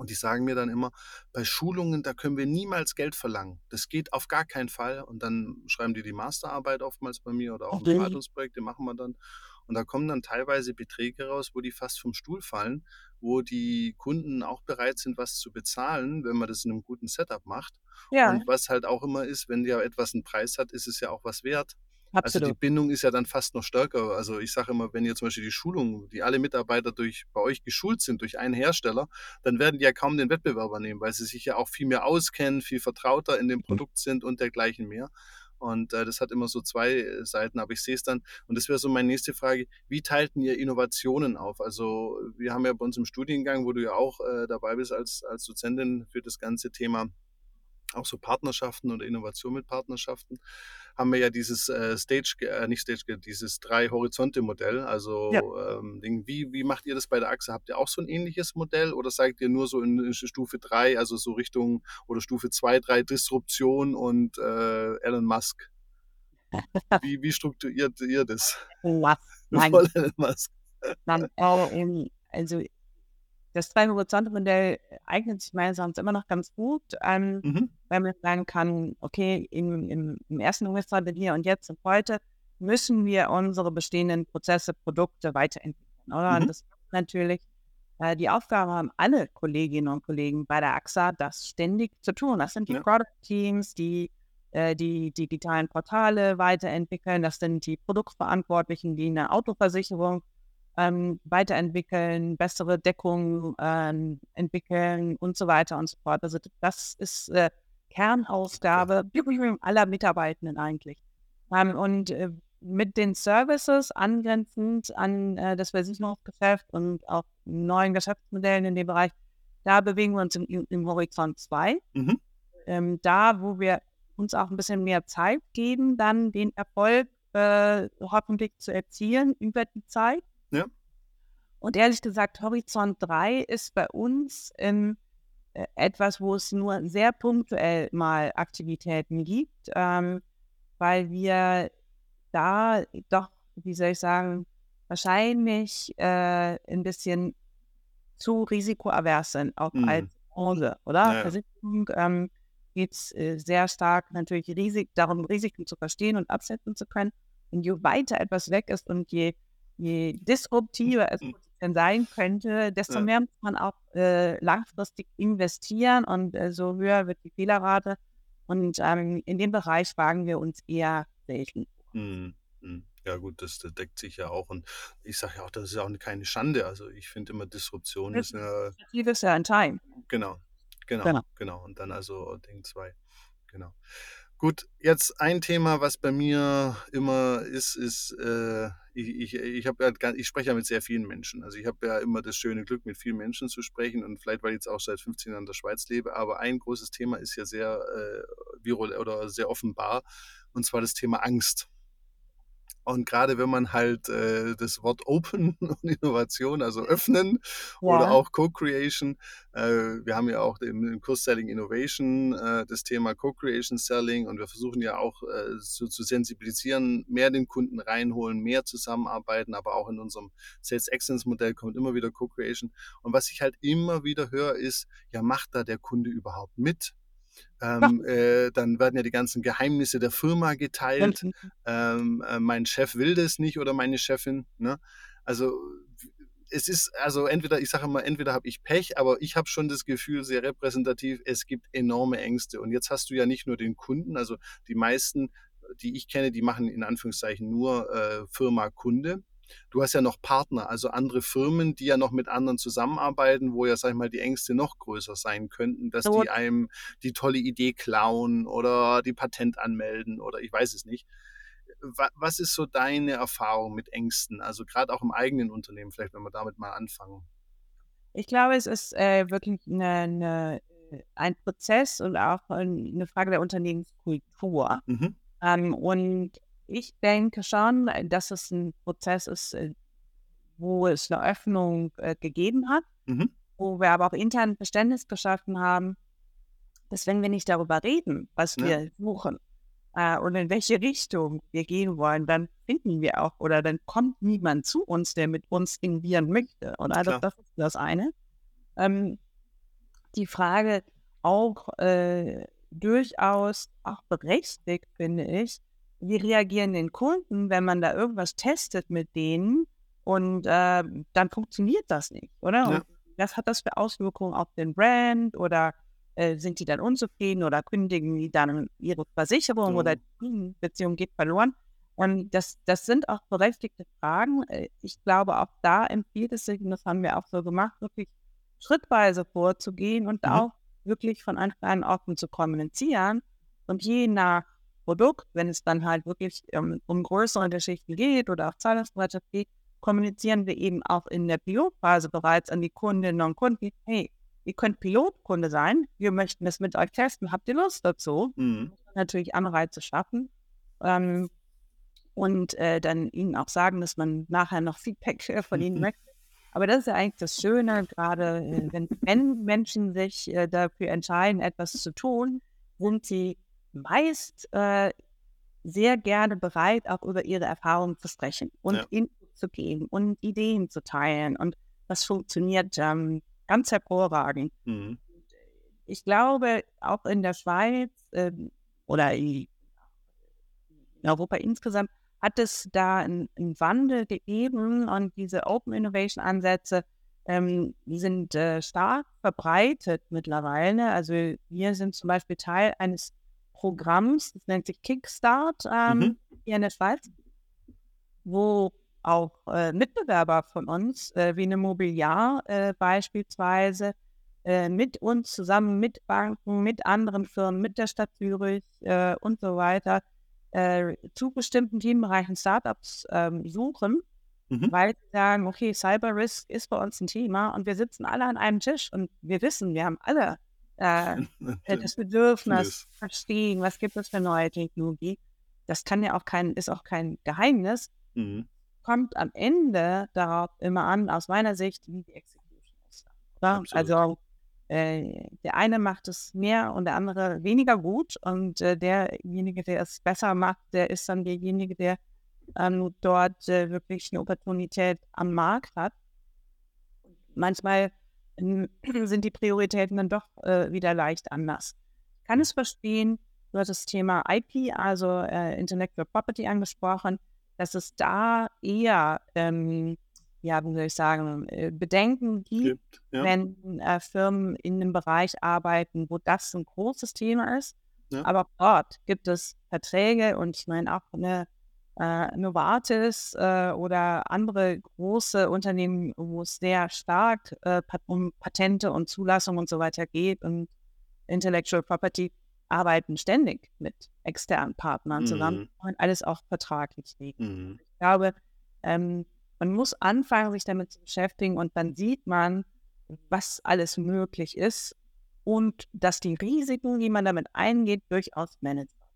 S2: Und die sagen mir dann immer, bei Schulungen, da können wir niemals Geld verlangen. Das geht auf gar keinen Fall. Und dann schreiben die die Masterarbeit oftmals bei mir oder auch ein
S1: okay.
S2: Beratungsprojekt, die machen wir dann. Und da kommen dann teilweise Beträge raus, wo die fast vom Stuhl fallen, wo die Kunden auch bereit sind, was zu bezahlen, wenn man das in einem guten Setup macht.
S1: Ja,
S2: Und was halt auch immer ist, wenn ja etwas einen Preis hat, ist es ja auch was wert. Also die
S1: absolut.
S2: Bindung ist ja dann fast noch stärker. Also ich sage immer, wenn ihr zum Beispiel die Schulung, die alle Mitarbeiter durch bei euch geschult sind durch einen Hersteller, dann werden die ja kaum den Wettbewerber nehmen, weil sie sich ja auch viel mehr auskennen, viel vertrauter in dem Produkt sind und dergleichen mehr. Und äh, das hat immer so zwei äh, Seiten, aber ich sehe es dann, und das wäre so meine nächste Frage, wie teilten ihr Innovationen auf? Also wir haben ja bei uns im Studiengang, wo du ja auch äh, dabei bist als, als Dozentin für das ganze Thema auch so Partnerschaften oder Innovation mit Partnerschaften, haben wir ja dieses äh, Stage, äh, nicht Stage, dieses Drei-Horizonte-Modell.
S1: Ja.
S2: Also ähm, Ding, wie, wie macht ihr das bei der Achse? Habt ihr auch so ein ähnliches Modell oder seid ihr nur so in Stufe 3, also so Richtung oder Stufe 2, 3 Disruption und äh, Elon Musk? Wie, wie strukturiert ihr das?
S1: Nein,
S2: Voll Elon Musk.
S1: dann, ähm, also das Drei-Horizonte-Modell eignet sich meines Erachtens immer noch ganz gut, ähm,
S2: Mhm.
S1: weil man sagen kann, okay, im, im, im ersten Horizont hier und jetzt und heute müssen wir unsere bestehenden Prozesse, Produkte weiterentwickeln. Oder? Und
S2: Mhm.
S1: das ist natürlich äh, die Aufgabe haben alle Kolleginnen und Kollegen bei der AXA, das ständig zu tun. Das sind die
S2: Ja.
S1: Product Teams, die äh, die digitalen Portale weiterentwickeln. Das sind die Produktverantwortlichen, die eine Autoversicherung ähm, weiterentwickeln, bessere Deckung ähm, entwickeln und so weiter und so fort. Also das ist äh, Kernaufgabe aller Mitarbeitenden eigentlich. Ähm, und äh, mit den Services angrenzend an äh, das Versicherungsgeschäft und auch neuen Geschäftsmodellen in dem Bereich, da bewegen wir uns im, im Horizont 2.
S2: Mhm.
S1: Ähm, da, wo wir uns auch ein bisschen mehr Zeit geben, dann den Erfolg äh, hoffentlich zu erzielen über die Zeit.
S2: Ja.
S1: Und ehrlich gesagt, Horizont 3 ist bei uns ähm, äh, etwas, wo es nur sehr punktuell mal Aktivitäten gibt, ähm, weil wir da doch, wie soll ich sagen, wahrscheinlich äh, ein bisschen zu risikoavers sind, auch
S2: Mhm.
S1: als Branche, oder?
S2: Ja.
S1: Versicherung ähm, geht es äh, sehr stark natürlich Risik, darum, Risiken zu verstehen und abschätzen zu können. Und je weiter etwas weg ist und je, je disruptiver es denn sein könnte, desto
S2: Ja.
S1: mehr muss man auch äh, langfristig investieren und äh, so höher wird die Fehlerrate. Und ähm, in dem Bereich wagen wir uns eher selten.
S2: Mhm. Ja gut, das, das deckt sich ja auch. Und ich sage ja auch, das ist auch keine Schande. Also ich finde immer, Disruption ist eine,
S1: Ziel ist ja ein Time.
S2: genau, genau,
S1: Genau.
S2: genau. Und dann also Ding 2. Genau. Gut, jetzt ein Thema, was bei mir immer ist, ist, äh, ich, ich, ich, ja, ich spreche ja mit sehr vielen Menschen. Also ich habe ja immer das schöne Glück, mit vielen Menschen zu sprechen und vielleicht, weil ich jetzt auch seit 15 Jahren in der Schweiz lebe, aber ein großes Thema ist ja sehr äh, virul oder sehr offenbar, und zwar das Thema Angst. Und gerade wenn man halt äh, das Wort Open und Innovation, also öffnen oder
S1: Ja.
S2: auch Co-Creation, äh, wir haben ja auch im, im Kurs Selling Innovation äh, das Thema Co-Creation Selling und wir versuchen ja auch äh, so zu sensibilisieren, mehr den Kunden reinholen, mehr zusammenarbeiten, aber auch in unserem Sales Excellence Modell kommt immer wieder Co-Creation. Und was ich halt immer wieder höre, ist, ja, macht da der Kunde überhaupt mit? Ähm, äh, dann werden ja die ganzen Geheimnisse der Firma geteilt ähm, äh, mein Chef will das nicht oder meine Chefin. Ne? Also es ist, also entweder, ich sage immer, entweder habe ich Pech, aber ich habe schon das Gefühl, sehr repräsentativ, es gibt enorme Ängste. Und jetzt hast du ja nicht nur den Kunden, also die meisten, die ich kenne, die machen in Anführungszeichen nur äh, Firma Kunde. Du hast ja noch Partner, also andere Firmen, die ja noch mit anderen zusammenarbeiten, wo ja, sag ich mal, die Ängste noch größer sein könnten, dass
S1: So.
S2: die einem die tolle Idee klauen oder die Patent anmelden oder ich weiß es nicht. Wa- Was ist so deine Erfahrung mit Ängsten? Also gerade auch im eigenen Unternehmen, vielleicht wenn wir damit mal anfangen.
S1: Ich glaube, es ist äh, wirklich eine, eine, ein Prozess und auch ein- eine Frage der Unternehmenskultur.
S2: Mhm.
S1: Ähm, und ich denke schon, äh, dass es ein Prozess ist, äh, wo es eine Öffnung äh, gegeben hat,
S2: Mhm.
S1: wo wir aber auch intern Verständnis geschaffen haben, dass wenn wir nicht darüber reden, was
S2: Ja.
S1: wir suchen äh, und in welche Richtung wir gehen wollen, dann finden wir auch oder dann kommt niemand zu uns, der mit uns innovieren möchte. Und also
S2: Klar.
S1: das ist das eine. Ähm, die Frage auch äh, durchaus auch berechtigt, finde ich. Wie reagieren den Kunden, wenn man da irgendwas testet mit denen und äh, dann funktioniert das nicht, oder?
S2: Ja.
S1: Was hat das für Auswirkungen auf den Brand oder äh, sind die dann unzufrieden oder kündigen die dann ihre Versicherung oder
S2: Mhm.
S1: die Kundenbeziehung geht verloren? Und das, das sind auch berechtigte Fragen. Äh, Ich glaube, auch da empfiehlt es sich, und das haben wir auch so gemacht, wirklich schrittweise vorzugehen und
S2: Mhm.
S1: auch wirklich von Anfang an offen zu kommunizieren. Und je nach Produkt, wenn es dann halt wirklich ähm, um größere Geschichten geht oder auch Zahlungsbereitschaft geht, kommunizieren wir eben auch in der Pilotphase bereits an die Kundinnen und Kunden, hey, ihr könnt Pilotkunde sein, wir möchten das mit euch testen, habt ihr Lust dazu?
S2: Mhm.
S1: Natürlich Anreize schaffen ähm, und äh, dann ihnen auch sagen, dass man nachher noch Feedback äh, von ihnen möchte. Aber das ist ja eigentlich das Schöne, gerade äh, wenn, wenn Menschen sich äh, dafür entscheiden, etwas zu tun, sind sie meist äh, sehr gerne bereit, auch über ihre Erfahrungen zu sprechen und
S2: Ja.
S1: Input zu geben und Ideen zu teilen und was funktioniert ähm, ganz hervorragend.
S2: Mhm.
S1: Ich glaube, auch in der Schweiz ähm, oder in Europa insgesamt hat es da einen, einen Wandel gegeben und diese Open Innovation Ansätze, ähm, die sind äh, stark verbreitet mittlerweile. Also wir sind zum Beispiel Teil eines Programms, das nennt sich Kickstart ähm,
S2: Mhm.
S1: hier in der Schweiz, wo auch äh, Mitbewerber von uns, äh, wie eine Mobiliar äh, beispielsweise, äh, mit uns zusammen, mit Banken, mit anderen Firmen, mit der Stadt Zürich äh, und so weiter, äh, zu bestimmten Themenbereichen Startups ähm, suchen,
S2: Mhm.
S1: weil sie sagen, okay, Cyber Risk ist bei uns ein Thema und wir sitzen alle an einem Tisch und wir wissen, wir haben alle äh, das Bedürfnis, verstehen, was gibt es für neue Technologie. Das kann ja auch kein, ist auch kein Geheimnis.
S2: Mhm.
S1: Kommt am Ende darauf immer an, aus meiner Sicht, wie die Execution ist. Also äh, der eine macht es mehr und der andere weniger gut und äh, derjenige, der es besser macht, der ist dann derjenige, der ähm, dort äh, wirklich eine Opportunität am Markt hat. Manchmal sind die Prioritäten dann doch äh, wieder leicht anders. Ich kann es verstehen, du hast das Thema IP, also äh, Intellectual Property angesprochen, dass es da eher, ähm, ja, wie soll ich sagen, äh, Bedenken gibt,
S2: Gibt. Ja.
S1: wenn äh, Firmen in einem Bereich arbeiten, wo das ein großes Thema ist.
S2: Ja.
S1: Aber auch dort gibt es Verträge und ich meine auch eine äh, Novartis äh, oder andere große Unternehmen, wo es sehr stark äh, um Patente und Zulassung und so weiter geht und Intellectual Property arbeiten ständig mit externen Partnern zusammen
S2: Mhm.
S1: und alles auch vertraglich liegen.
S2: Mhm.
S1: Ich glaube, ähm, man muss anfangen, sich damit zu beschäftigen und dann sieht man, was alles möglich ist und dass die Risiken, die man damit eingeht, durchaus managbar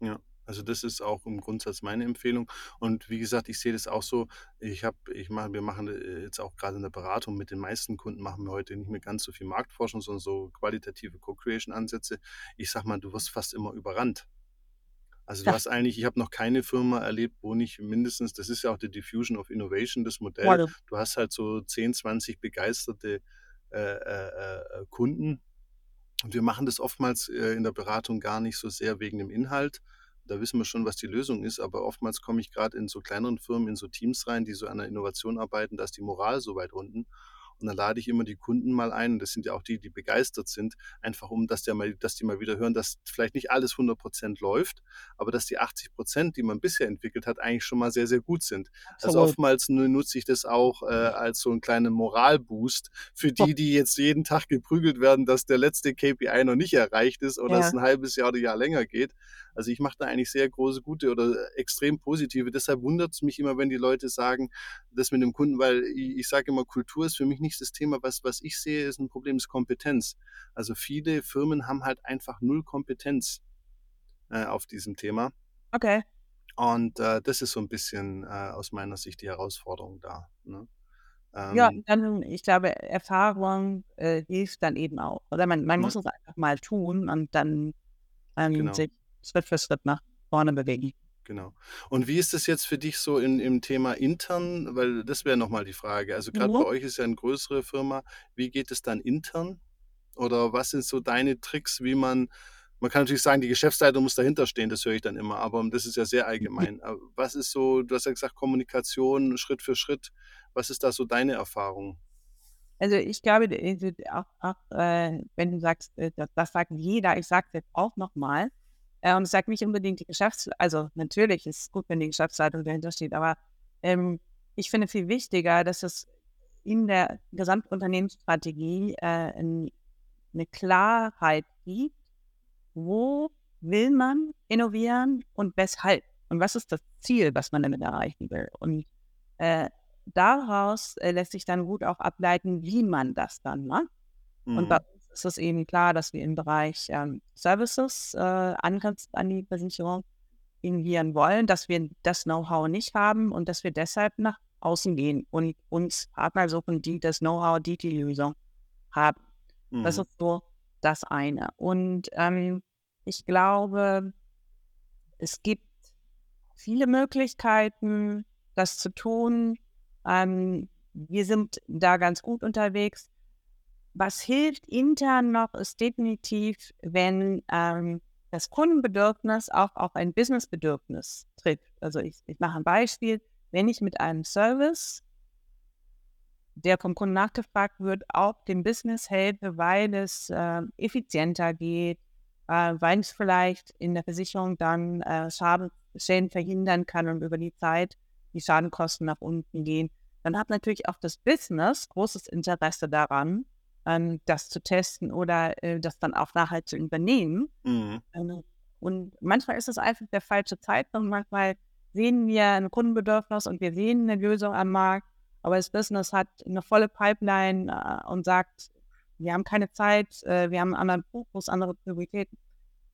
S2: Ja, also das ist auch im Grundsatz meine Empfehlung. Und wie gesagt, ich sehe das auch so. Ich habe, ich mache, wir machen äh, jetzt auch gerade in der Beratung mit den meisten Kunden machen wir heute nicht mehr ganz so viel Marktforschung, sondern so qualitative Co-Creation-Ansätze. Ich sag mal, du wirst fast immer überrannt. Also du
S1: Ja.
S2: hast eigentlich, ich habe noch keine Firma erlebt, wo nicht mindestens, das ist ja auch die Diffusion of Innovation, das Modell.
S1: Voll.
S2: Du hast halt so 10, 20 begeisterte äh, äh, äh, Kunden. Und wir machen das oftmals äh, in der Beratung gar nicht so sehr wegen dem Inhalt. Da wissen wir schon, was die Lösung ist, aber oftmals komme ich gerade in so kleineren Firmen, in so Teams rein, die so an der Innovation arbeiten, da ist die Moral so weit unten. Und dann lade ich immer die Kunden mal ein, und das sind ja auch die, die begeistert sind, einfach um, dass, der mal, dass die mal wieder hören, dass vielleicht nicht alles 100% läuft, aber dass die 80%, die man bisher entwickelt hat, eigentlich schon mal sehr, sehr gut sind. Also
S1: Absolut.
S2: oftmals nu- nutze ich das auch äh, als so einen kleinen Moralboost für die, die jetzt jeden Tag geprügelt werden, dass der letzte KPI noch nicht erreicht ist oder
S1: Ja.
S2: es ein halbes Jahr oder Jahr länger geht. Also ich mache da eigentlich sehr große, gute oder extrem positive. Deshalb wundert es mich immer, wenn die Leute sagen, das mit dem Kunden, weil ich, ich sage immer, Kultur ist für mich nicht das Thema, was, was ich sehe, ist ein Problem, ist Kompetenz. Also viele Firmen haben halt einfach null Kompetenz äh, auf diesem Thema.
S1: Okay.
S2: Und äh, das ist so ein bisschen äh, aus meiner Sicht die Herausforderung da. Ne?
S1: Ja,
S2: Ähm,
S1: dann, ich glaube, Erfahrung äh, hilft dann eben auch. Oder man, man
S2: Ja.
S1: muss es einfach mal tun und dann ähm,
S2: Genau.
S1: sich Schritt für Schritt nach vorne bewegen.
S2: Genau. Und wie ist das jetzt für dich so in, im Thema intern? Weil das wäre nochmal die Frage. Also gerade
S1: Mhm.
S2: bei euch ist ja eine größere Firma. Wie geht es dann intern? Oder was sind so deine Tricks, wie man, man kann natürlich sagen, die Geschäftsleitung muss dahinter stehen, das höre ich dann immer, aber das ist ja sehr allgemein. Aber Was ist so, du hast ja gesagt, Kommunikation Schritt für Schritt. Was ist da so deine Erfahrung?
S1: Also ich glaube, äh, auch, auch äh, wenn du sagst, äh, das, das sagt jeder, ich sage es jetzt auch nochmal. Äh, und ich sage nicht unbedingt die Geschäftsleitung, also natürlich ist es gut, wenn die Geschäftsleitung dahinter steht, aber ähm, ich finde viel wichtiger, dass es in der Gesamtunternehmensstrategie äh, ein, eine Klarheit gibt, wo will man innovieren und weshalb und was ist das Ziel, was man damit erreichen will. Und äh, daraus äh, lässt sich dann gut auch ableiten, wie man das dann macht. Und
S2: Mhm.
S1: bei uns ist es eben klar, dass wir im Bereich ähm, Services äh, angrenzt an die Versicherung innovieren wollen, dass wir das Know-how nicht haben und dass wir deshalb nach außen gehen und uns Partner suchen, die das Know-how, die die Lösung haben. Das
S2: Mhm.
S1: ist so das eine. Und ähm, ich glaube, es gibt viele Möglichkeiten, das zu tun. Ähm, wir sind da ganz gut unterwegs. Was hilft intern noch, ist definitiv, wenn ähm, das Kundenbedürfnis auch auf ein Businessbedürfnis trifft. Also ich, ich mache ein Beispiel. Wenn ich mit einem Service, der vom Kunden nachgefragt wird, auch dem Business helfe, weil es äh, effizienter geht, äh, weil es vielleicht in der Versicherung dann äh, Schaden, Schäden verhindern kann und über die Zeit die Schadenkosten nach unten gehen, dann hat natürlich auch das Business großes Interesse daran, ähm, das zu testen oder äh, das dann auch nachher zu übernehmen. Mhm. Ähm, und manchmal ist es einfach der falsche Zeitpunkt. Manchmal sehen wir ein Kundenbedürfnis und wir sehen eine Lösung am Markt, aber das Business hat eine volle Pipeline äh, und sagt, wir haben keine Zeit, äh, wir haben einen anderen Fokus, andere Prioritäten.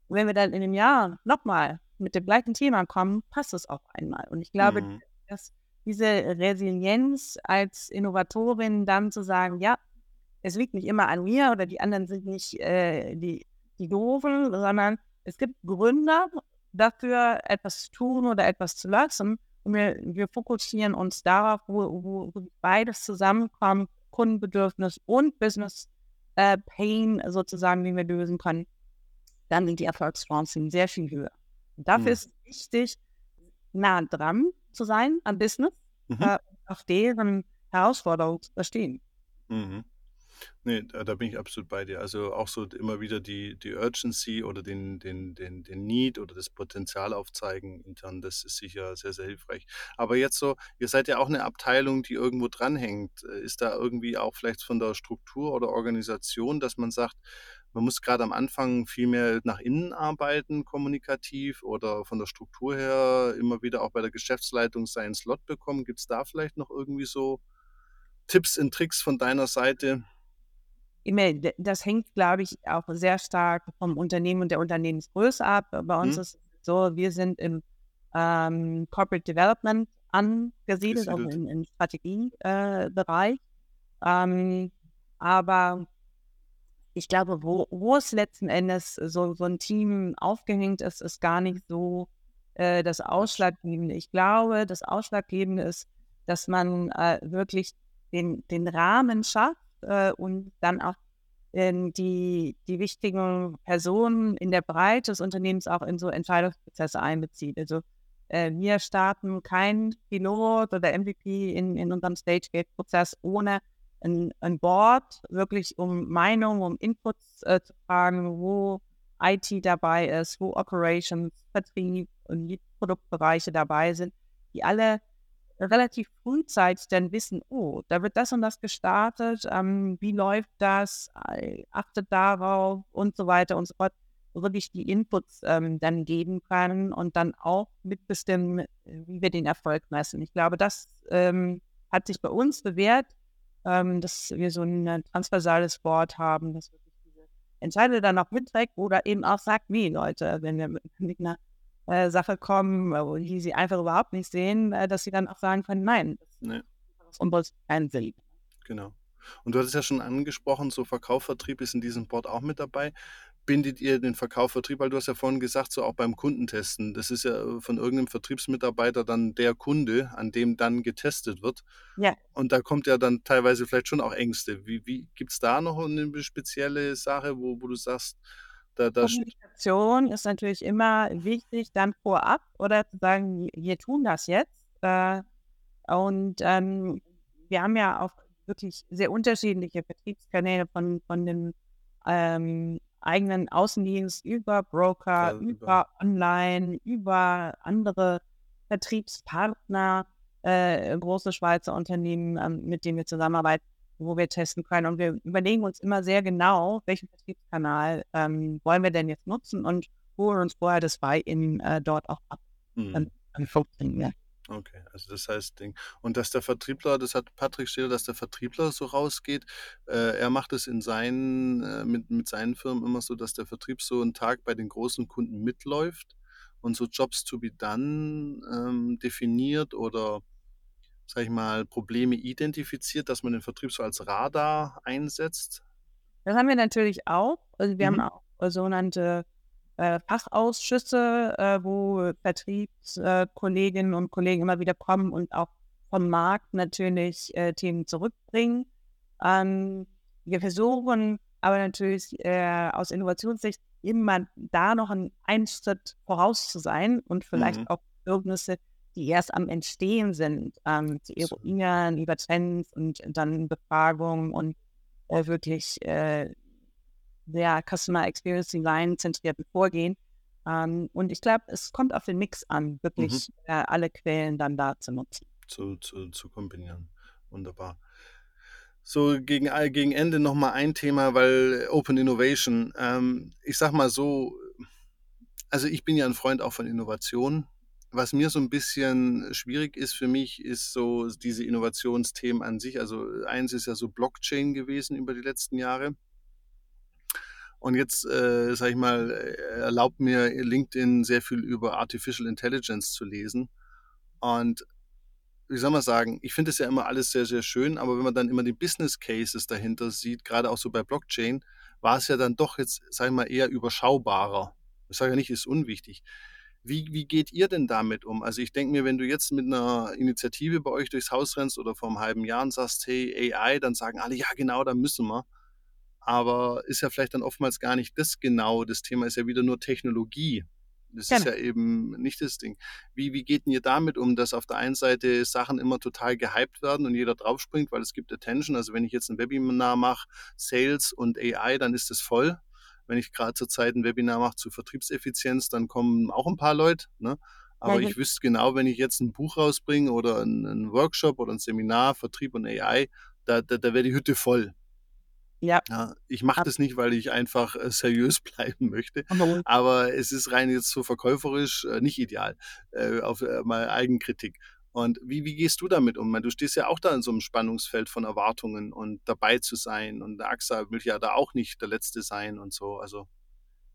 S1: Und wenn wir dann in einem Jahr nochmal mit dem gleichen Thema kommen, passt es auf einmal. Und ich glaube, mhm. dass diese Resilienz als Innovatorin dann zu sagen, ja, es liegt nicht immer an mir oder die anderen sind nicht äh, die, die Doofen, sondern es gibt Gründe dafür, etwas zu tun oder etwas zu lassen. Und wir, wir fokussieren uns darauf, wo, wo, wo beides zusammenkommt, Kundenbedürfnis und Business äh, Pain sozusagen, den wir lösen können, dann sind die Erfolgschancen sehr viel höher. Und dafür mhm. ist es wichtig, nah dran zu sein am Business, mhm. äh, auf deren Herausforderungen zu verstehen.
S2: Mhm. Nee, da, bin ich absolut bei dir. Also auch so immer wieder die, die Urgency oder den, den, den, den Need oder das Potenzial aufzeigen intern, das ist sicher sehr, sehr hilfreich. Aber jetzt so, ihr seid ja auch eine Abteilung, die irgendwo dranhängt. Äh, ist da irgendwie auch vielleicht von der Struktur oder Organisation, dass man sagt, man muss gerade am Anfang viel mehr nach innen arbeiten, kommunikativ oder von der Struktur her immer wieder auch bei der Geschäftsleitung seinen Slot bekommen. Gibt es da vielleicht noch irgendwie so Tipps und Tricks von deiner Seite?
S1: Das hängt, glaube ich, auch sehr stark vom Unternehmen und der Unternehmensgröße ab. Bei uns mhm. ist es so, wir sind im ähm, Corporate Development angesiedelt, auch im, im Strategiebereich. Äh, ähm, aber ich glaube, wo, wo es letzten Endes so, so ein Team aufgehängt ist, ist gar nicht so äh, das Ausschlaggebende. Ich glaube, das Ausschlaggebende ist, dass man äh, wirklich den, den Rahmen schafft, äh, und dann auch ähm, die, die wichtigen Personen in der Breite des Unternehmens auch in so Entscheidungsprozesse einbezieht. Also äh, wir starten kein Pilot oder MVP in, in unserem Stage-Gate-Prozess ohne ein, ein, Board, wirklich um Meinung, um Inputs äh, zu fragen, wo IT dabei ist, wo Operations, Vertrieb und Produktbereiche dabei sind, die alle relativ frühzeitig dann wissen, oh, da wird das und das gestartet, ähm, wie läuft das, äh, achtet darauf und so weiter und so fort, wirklich die Inputs ähm, dann geben können und dann auch mitbestimmen, wie wir den Erfolg messen. Ich glaube, das ähm, hat sich bei uns bewährt, ähm, dass wir so ein transversales Board haben, das wirklich diese Entscheidung dann auch mitträgt oder eben auch sagt, wie Leute, wenn wir mit einer äh, Sache kommen, die sie einfach überhaupt nicht sehen, äh, dass sie dann auch sagen können, nein, das nee. ist kein Sinn.
S2: Genau. Und du hattest ja schon angesprochen, so Verkauf, Vertrieb ist in diesem Board auch mit dabei. Bindet ihr den Verkauf, Vertrieb, weil du hast ja vorhin gesagt, so auch beim Kundentesten. Das ist ja äh, von irgendeinem Vertriebsmitarbeiter dann der Kunde, an dem dann getestet wird. Ja. Und da kommt ja dann teilweise vielleicht schon auch Ängste. Wie, wie gibt es da noch eine spezielle Sache, wo, wo du sagst,
S1: da, da Kommunikation ist natürlich immer wichtig, dann vorab oder zu sagen, wir tun das jetzt. Äh, und ähm, wir haben ja auch wirklich sehr unterschiedliche Vertriebskanäle von, von dem ähm, eigenen Außendienst über Broker, ja, über, über Online, über andere Vertriebspartner, äh, große Schweizer Unternehmen, ähm, mit denen wir zusammenarbeiten wo wir testen können. Und wir überlegen uns immer sehr genau, welchen Vertriebskanal ähm, wollen wir denn jetzt nutzen und holen uns vorher das Buy-in äh, dort auch ab. Mhm.
S2: Dann, ja. Okay, also das heißt, und dass der Vertriebler, das hat Patrick steht, dass der Vertriebler so rausgeht. Äh, er macht es in seinen, äh, mit, mit seinen Firmen immer so, dass der Vertrieb so einen Tag bei den großen Kunden mitläuft und so Jobs to be done ähm, definiert oder sag ich mal, Probleme identifiziert, dass man den Vertrieb so als Radar einsetzt?
S1: Das haben wir natürlich auch. Also wir mhm. haben auch sogenannte äh, Fachausschüsse, äh, wo Vertriebskolleginnen äh, und Kollegen immer wieder kommen und auch vom Markt natürlich äh, Themen zurückbringen. Ähm, wir versuchen aber natürlich äh, aus Innovationssicht immer da noch ein, einen Schritt voraus zu sein und vielleicht
S2: Mhm.
S1: auch Bedürfnisse, die erst am Entstehen sind, ähm, zu eruieren über Trends und dann Befragungen und äh, wirklich äh, sehr Customer Experience Design zentrierten Vorgehen. Ähm, und ich glaube, es kommt auf den Mix an,
S2: Mhm.
S1: wirklich äh, alle Quellen dann da zu nutzen.
S2: Zu, zu, zu kombinieren. Wunderbar. So gegen, all- gegen Ende nochmal ein Thema, weil Open Innovation, ähm, ich sag mal so, also ich bin ja ein Freund auch von Innovation. Was mir so ein bisschen schwierig ist für mich, ist so diese Innovationsthemen an sich. Also eins ist ja so Blockchain gewesen über die letzten Jahre. Und jetzt, äh, sage ich mal, äh, erlaubt mir LinkedIn sehr viel über Artificial Intelligence zu lesen. Und wie soll man sagen, ich finde es ja immer alles sehr, sehr schön, aber wenn man dann immer die Business Cases dahinter sieht, gerade auch so bei Blockchain, war es ja dann doch jetzt, sag ich mal, eher überschaubarer. Ich sage ja nicht, ist unwichtig. Wie, wie geht ihr denn damit um? Also ich denke mir, wenn du jetzt mit einer Initiative bei euch durchs Haus rennst oder vor einem halben Jahr und sagst, hey, AI, dann sagen alle, ja genau, da müssen wir. Aber ist ja vielleicht dann oftmals gar nicht das genau. Das Thema ist ja wieder nur Technologie. Das ist
S1: Genau.
S2: ja eben nicht das Ding. Wie, wie geht denn ihr damit um, dass auf der einen Seite Sachen immer total gehypt werden und jeder draufspringt, weil es gibt Attention. Also wenn ich jetzt ein Webinar mache, Sales und AI, dann ist es voll. Wenn ich gerade zur Zeit ein Webinar mache zu Vertriebseffizienz, dann kommen auch ein paar Leute. Ne? Aber ich wüsste genau, wenn ich jetzt ein Buch rausbringe oder einen, Workshop oder ein Seminar, Vertrieb und AI, da, da, da wäre die Hütte voll.
S1: Ja,
S2: Ja, ich mache das nicht, weil ich einfach äh, seriös bleiben möchte,
S1: aber
S2: aber es ist rein jetzt so verkäuferisch äh, nicht ideal, äh, auf äh, mal Eigenkritik. Und wie, wie gehst du damit um? Du stehst ja auch da in so einem Spannungsfeld von Erwartungen und dabei zu sein. Und der AXA will ja da auch nicht der Letzte sein und so. Also,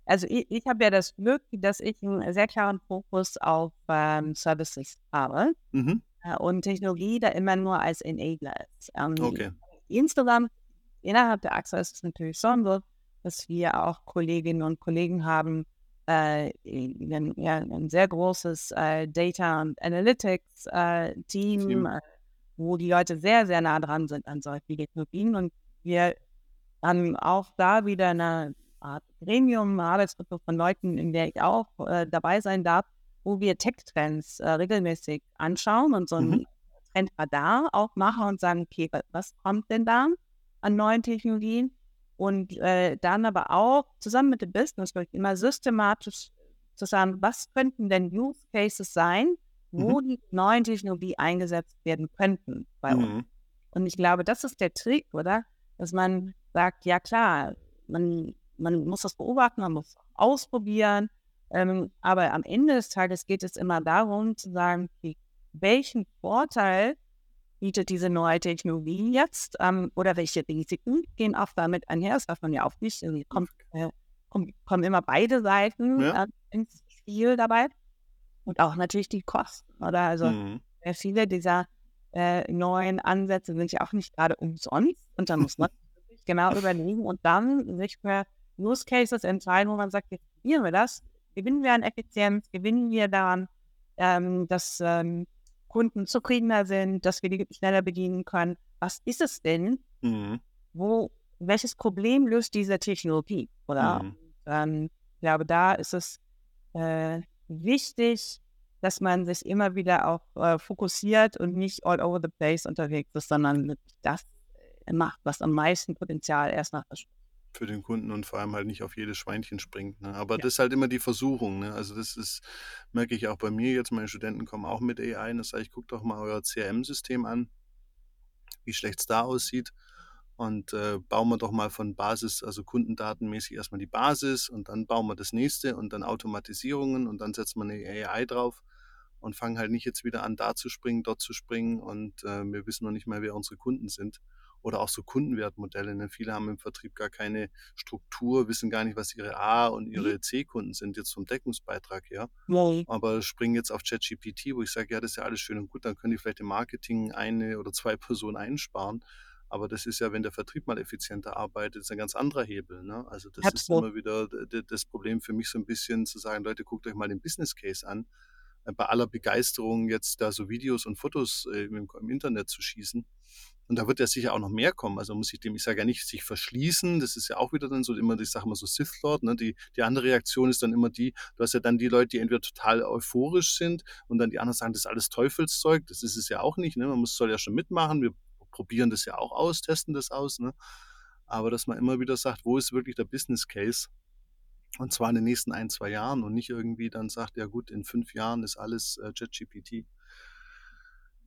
S1: Also ich, ich habe ja das Glück, dass ich einen sehr klaren Fokus auf ähm, Services habe
S2: mhm,
S1: äh, und Technologie da immer nur als Enabler ist. Ähm,
S2: okay.
S1: Insgesamt innerhalb der AXA ist es natürlich schon so, dass wir auch Kolleginnen und Kollegen haben, äh, ein, ja, ein sehr großes äh, Data und Analytics äh, äh, wo die Leute sehr, sehr nah dran sind an solchen Technologien und wir haben auch da wieder eine Art Gremium, Arbeitsgruppe von Leuten, in der ich auch äh, dabei sein darf, wo wir Tech-Trends äh, regelmäßig anschauen und so ein
S2: Mhm.
S1: Trendradar auch machen und sagen, okay, wa- was kommt denn da an neuen Technologien? Und äh, dann aber auch zusammen mit dem Business wirklich immer systematisch zu sagen, was könnten denn Use Cases sein, wo die neuen Technologie eingesetzt werden könnten bei uns.
S2: Mhm.
S1: Und ich glaube, das ist der Trick, oder? Dass man sagt, ja klar, man, man muss das beobachten, man muss ausprobieren. Ähm, aber am Ende des Tages geht es immer darum zu sagen, okay, welchen Vorteil bietet diese neue Technologie jetzt ähm, oder welche Risiken gehen auch damit einher. Das darf man ja auch nicht. Also kommt, äh, kommt, kommen immer beide Seiten
S2: Ja.
S1: äh, ins Spiel dabei. Und auch natürlich die Kosten, oder? Also
S2: Mhm.
S1: sehr viele dieser äh, neuen Ansätze sind ja auch nicht gerade umsonst. Und da muss man wirklich genau überlegen und dann sich für Use Cases entscheiden, wo man sagt, jetzt probieren wir das, gewinnen wir an Effizienz, gewinnen wir daran, ähm, dass ähm, Kunden zufriedener sind, dass wir die schneller bedienen können. Was ist es denn?
S2: Mhm.
S1: Wo, welches Problem löst diese Technologie? Oder
S2: Mhm.
S1: ähm, ich glaube, da ist es äh, wichtig, dass man sich immer wieder auch äh, fokussiert und nicht all over the place unterwegs ist, sondern das äh, macht, was am meisten Potenzial erst nach der Schule.
S2: Für den Kunden und vor allem halt nicht auf jedes Schweinchen springt. Ne? Aber
S1: Ja.
S2: das ist halt immer die Versuchung. Ne? Also das ist, merke ich auch bei mir jetzt, meine Studenten kommen auch mit AI und das sage ich, guckt doch mal euer CRM-System an, wie schlecht es da aussieht. Und äh, bauen wir doch mal von Basis, also kundendatenmäßig erstmal die Basis und dann bauen wir das nächste und dann Automatisierungen und dann setzen wir eine AI drauf und fangen halt nicht jetzt wieder an, da zu springen, dort zu springen und äh, wir wissen noch nicht mal, wer unsere Kunden sind. Oder auch so Kundenwertmodelle. Ne? Viele haben im Vertrieb gar keine Struktur, wissen gar nicht, was ihre A- und ihre C-Kunden sind, jetzt vom Deckungsbeitrag her. Aber springen jetzt auf ChatGPT, wo ich sage, ja, das ist ja alles schön und gut, dann können die vielleicht im Marketing eine oder zwei Personen einsparen. Aber das ist ja, wenn der Vertrieb mal effizienter arbeitet, ist ein ganz anderer Hebel. Ne? Also das ist
S1: Absolut.
S2: immer wieder das Problem für mich so ein bisschen zu sagen, Leute, guckt euch mal den Business Case an. Äh, Bei aller Begeisterung jetzt da so Videos und Fotos äh, im, im Internet zu schießen, Und da wird ja sicher auch noch mehr kommen. Also muss ich dem, ich sage ja nicht, sich verschließen. Das ist ja auch wieder dann so immer, ich sage mal so Sith Lord. Ne? Die, die andere Reaktion ist dann immer die, du hast ja dann die Leute, die entweder total euphorisch sind und dann die anderen sagen, das ist alles Teufelszeug. Das ist es ja auch nicht. Ne? Man muss, soll ja schon mitmachen. Wir probieren das ja auch aus, testen das aus. Ne? Aber dass man immer wieder sagt, wo ist wirklich der Business Case? Und zwar in den nächsten ein, zwei Jahren und nicht irgendwie dann sagt, ja gut, in fünf Jahren ist alles äh, JetGPT.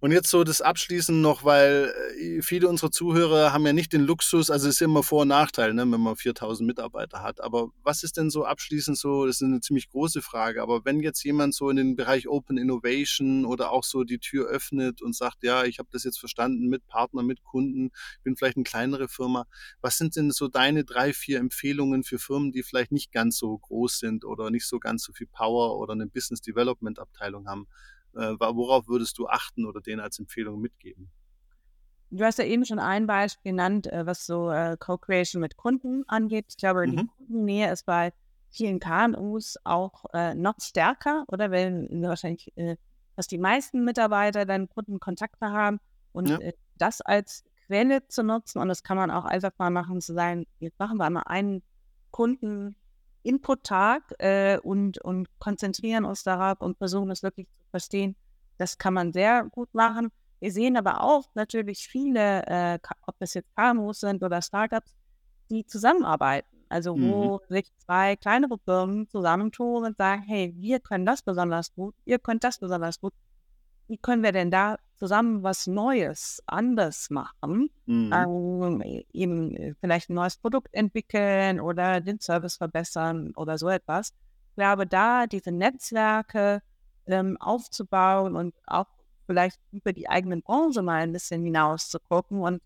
S2: Und jetzt so das Abschließen noch, weil äh, viele unserer Zuhörer haben ja nicht den Luxus, also es ist immer Vor- und Nachteil, ne, wenn man 4000 Mitarbeiter hat. Aber was ist denn so abschließend so, das ist eine ziemlich große Frage, aber wenn jetzt jemand so in den Bereich Open Innovation oder auch so die Tür öffnet und sagt, ja, ich habe das jetzt verstanden mit Partnern, mit Kunden, bin vielleicht eine kleinere Firma, was sind denn so deine drei, vier Empfehlungen für Firmen, die vielleicht nicht ganz so groß sind oder nicht so ganz so viel Power oder eine Business Development Abteilung haben? Äh, worauf würdest du achten oder denen als Empfehlung mitgeben?
S1: Du hast ja eben schon ein Beispiel genannt, äh, was so äh, Co-Creation mit Kunden angeht. Ich glaube, mhm. die Kundennähe ist bei vielen KMUs auch äh, noch stärker, oder? Weil wahrscheinlich, äh, dass die meisten Mitarbeiter dann Kundenkontakte haben und ja. äh, das als Quelle zu nutzen. Und das kann man auch einfach mal machen, zu sein, jetzt machen wir mal einen Kunden Input-Tag äh, und, und konzentrieren uns darauf und versuchen es wirklich zu verstehen. Das kann man sehr gut machen. Wir sehen aber auch natürlich viele, äh, ob das jetzt KMUs sind oder Startups, die zusammenarbeiten. Also wo mhm. sich zwei kleinere Firmen zusammentun und sagen, hey, wir können das besonders gut, ihr könnt das besonders gut. Wie können wir denn da zusammen was Neues, anders machen? Mhm. Ähm, eben äh, vielleicht ein neues Produkt entwickeln oder den Service verbessern oder so etwas. Ich glaube, da diese Netzwerke ähm, aufzubauen und auch vielleicht über die eigenen Branche mal ein bisschen hinaus zu gucken und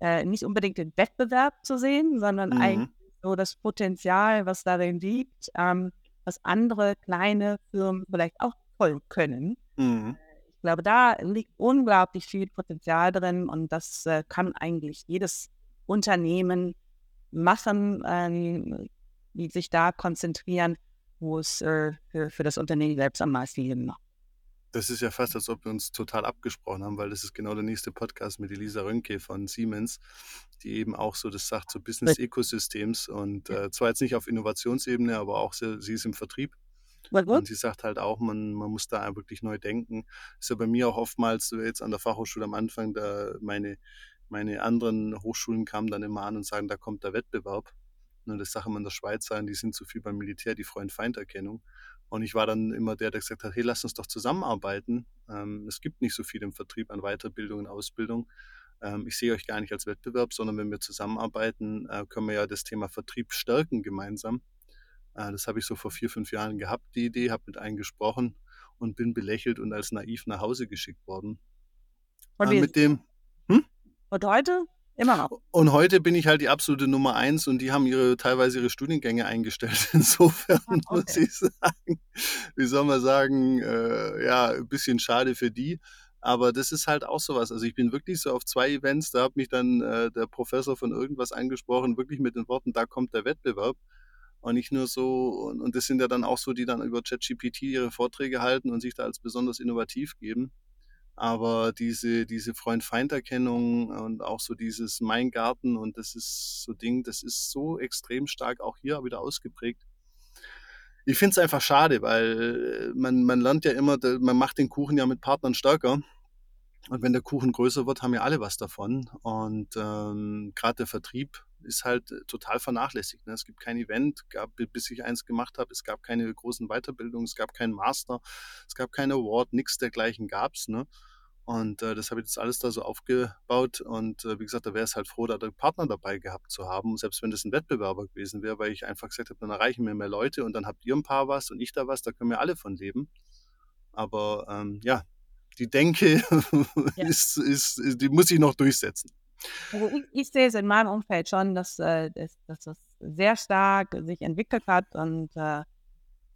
S1: äh, nicht unbedingt den Wettbewerb zu sehen, sondern mhm. eigentlich so das Potenzial, was darin liegt, ähm, was andere kleine Firmen vielleicht auch voll können. Mhm. Ich glaube, da liegt unglaublich viel Potenzial drin und das äh, kann eigentlich jedes Unternehmen machen, ähm, die sich da konzentrieren wo es äh, für, für das Unternehmen selbst am meisten Sinn macht.
S2: Das ist ja fast, als ob wir uns total abgesprochen haben, weil das ist genau der nächste Podcast mit Elisa Rönke von Siemens, die eben auch so das sagt, so Business-Ecosystems und äh, zwar jetzt nicht auf Innovationsebene, aber auch sie, sie ist im Vertrieb. Und sie sagt halt auch, man, man muss da wirklich neu denken. Ist ja bei mir auch oftmals jetzt an der Fachhochschule am Anfang, da meine, meine anderen Hochschulen kamen dann immer an und sagen, da kommt der Wettbewerb. Ne, das wir in der Schweiz sagen, die sind zu viel beim Militär, die Freund-Feind-Erkennung. Und ich war dann immer der, der gesagt hat, hey, lass uns doch zusammenarbeiten. Ähm, es gibt nicht so viel im Vertrieb an Weiterbildung und Ausbildung. Ähm, ich sehe euch gar nicht als Wettbewerb, sondern wenn wir zusammenarbeiten, äh, können wir ja das Thema Vertrieb stärken gemeinsam. Äh, das habe ich so vor vier, fünf Jahren gehabt, die Idee, habe mit einem gesprochen und bin belächelt und als naiv nach Hause geschickt worden.
S1: Und äh, mit dem. Hm? Und heute Immer noch.
S2: Und heute bin ich halt die absolute Nummer eins und die haben ihre teilweise ihre Studiengänge eingestellt. Insofern ah, okay. muss ich sagen, wie soll man sagen, äh, ja, ein bisschen schade für die. Aber das ist halt auch sowas. Also ich bin wirklich so auf zwei Events, da hat mich dann äh, der Professor von irgendwas angesprochen, wirklich mit den Worten, da kommt der Wettbewerb. Und nicht nur so, und, und das sind ja dann auch so, die dann über ChatGPT ihre Vorträge halten und sich da als besonders innovativ geben. Aber diese, diese Freund-Feind-Erkennung und auch so dieses Mein Garten und das ist so Ding, das ist so extrem stark auch hier wieder ausgeprägt. Ich finde es einfach schade, weil man, man lernt ja immer, man macht den Kuchen ja mit Partnern stärker. Und wenn der Kuchen größer wird, haben ja alle was davon. Und ähm, gerade der Vertrieb ist halt total vernachlässigt. Ne? Es gibt kein Event, gab, bis ich eins gemacht habe, es gab keine großen Weiterbildungen, es gab keinen Master, es gab keinen Award, nichts dergleichen gab es. Ne? Und äh, das habe ich jetzt alles da so aufgebaut. Und äh, wie gesagt, da wäre es halt froh, da den Partner dabei gehabt zu haben, selbst wenn das ein Wettbewerber gewesen wäre, weil ich einfach gesagt habe, dann erreichen wir mehr Leute und dann habt ihr ein paar was und ich da was, da können wir alle von leben. Aber ähm, ja, die Denke ja. ist, ist, die muss ich noch durchsetzen.
S1: Also ich, ich, sehe es in meinem Umfeld schon, dass, äh, dass, dass das sehr stark sich entwickelt hat und äh,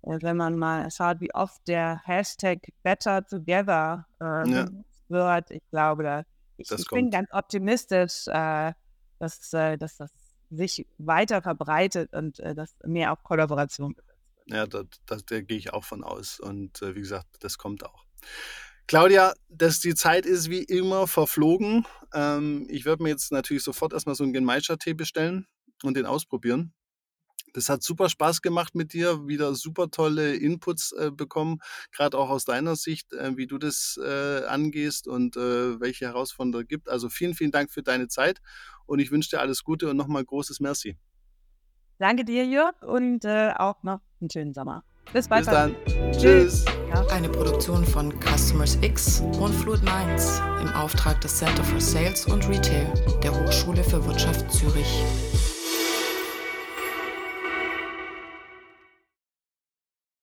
S1: wenn man mal schaut, wie oft der Hashtag Better Together äh, ja. wird, ich glaube, da, ich, ich bin ganz optimistisch, äh, dass, äh, dass das sich weiter verbreitet und dass mehr auf Kollaboration
S2: gesetzt wird. Ja, da, da, da gehe ich auch von aus und wie gesagt, das kommt auch. Claudia, dass die Zeit ist wie immer verflogen. Ähm, ich werde mir jetzt natürlich sofort erstmal so einen Gemeinschaftstee bestellen und den ausprobieren. Das hat super Spaß gemacht mit dir, wieder super tolle Inputs äh, bekommen, gerade auch aus deiner Sicht, äh, wie du das äh, angehst und äh, welche Herausforderungen es gibt. Also vielen, vielen Dank für deine Zeit und ich wünsche dir alles Gute und nochmal großes Merci.
S1: Danke dir, Jörg, und äh, auch noch einen schönen Sommer.
S2: Bis bald. Bis dann. Tschüss.
S3: Eine Produktion von Customers X und Fluid Minds im Auftrag des Center for Sales und Retail der Hochschule für Wirtschaft Zürich.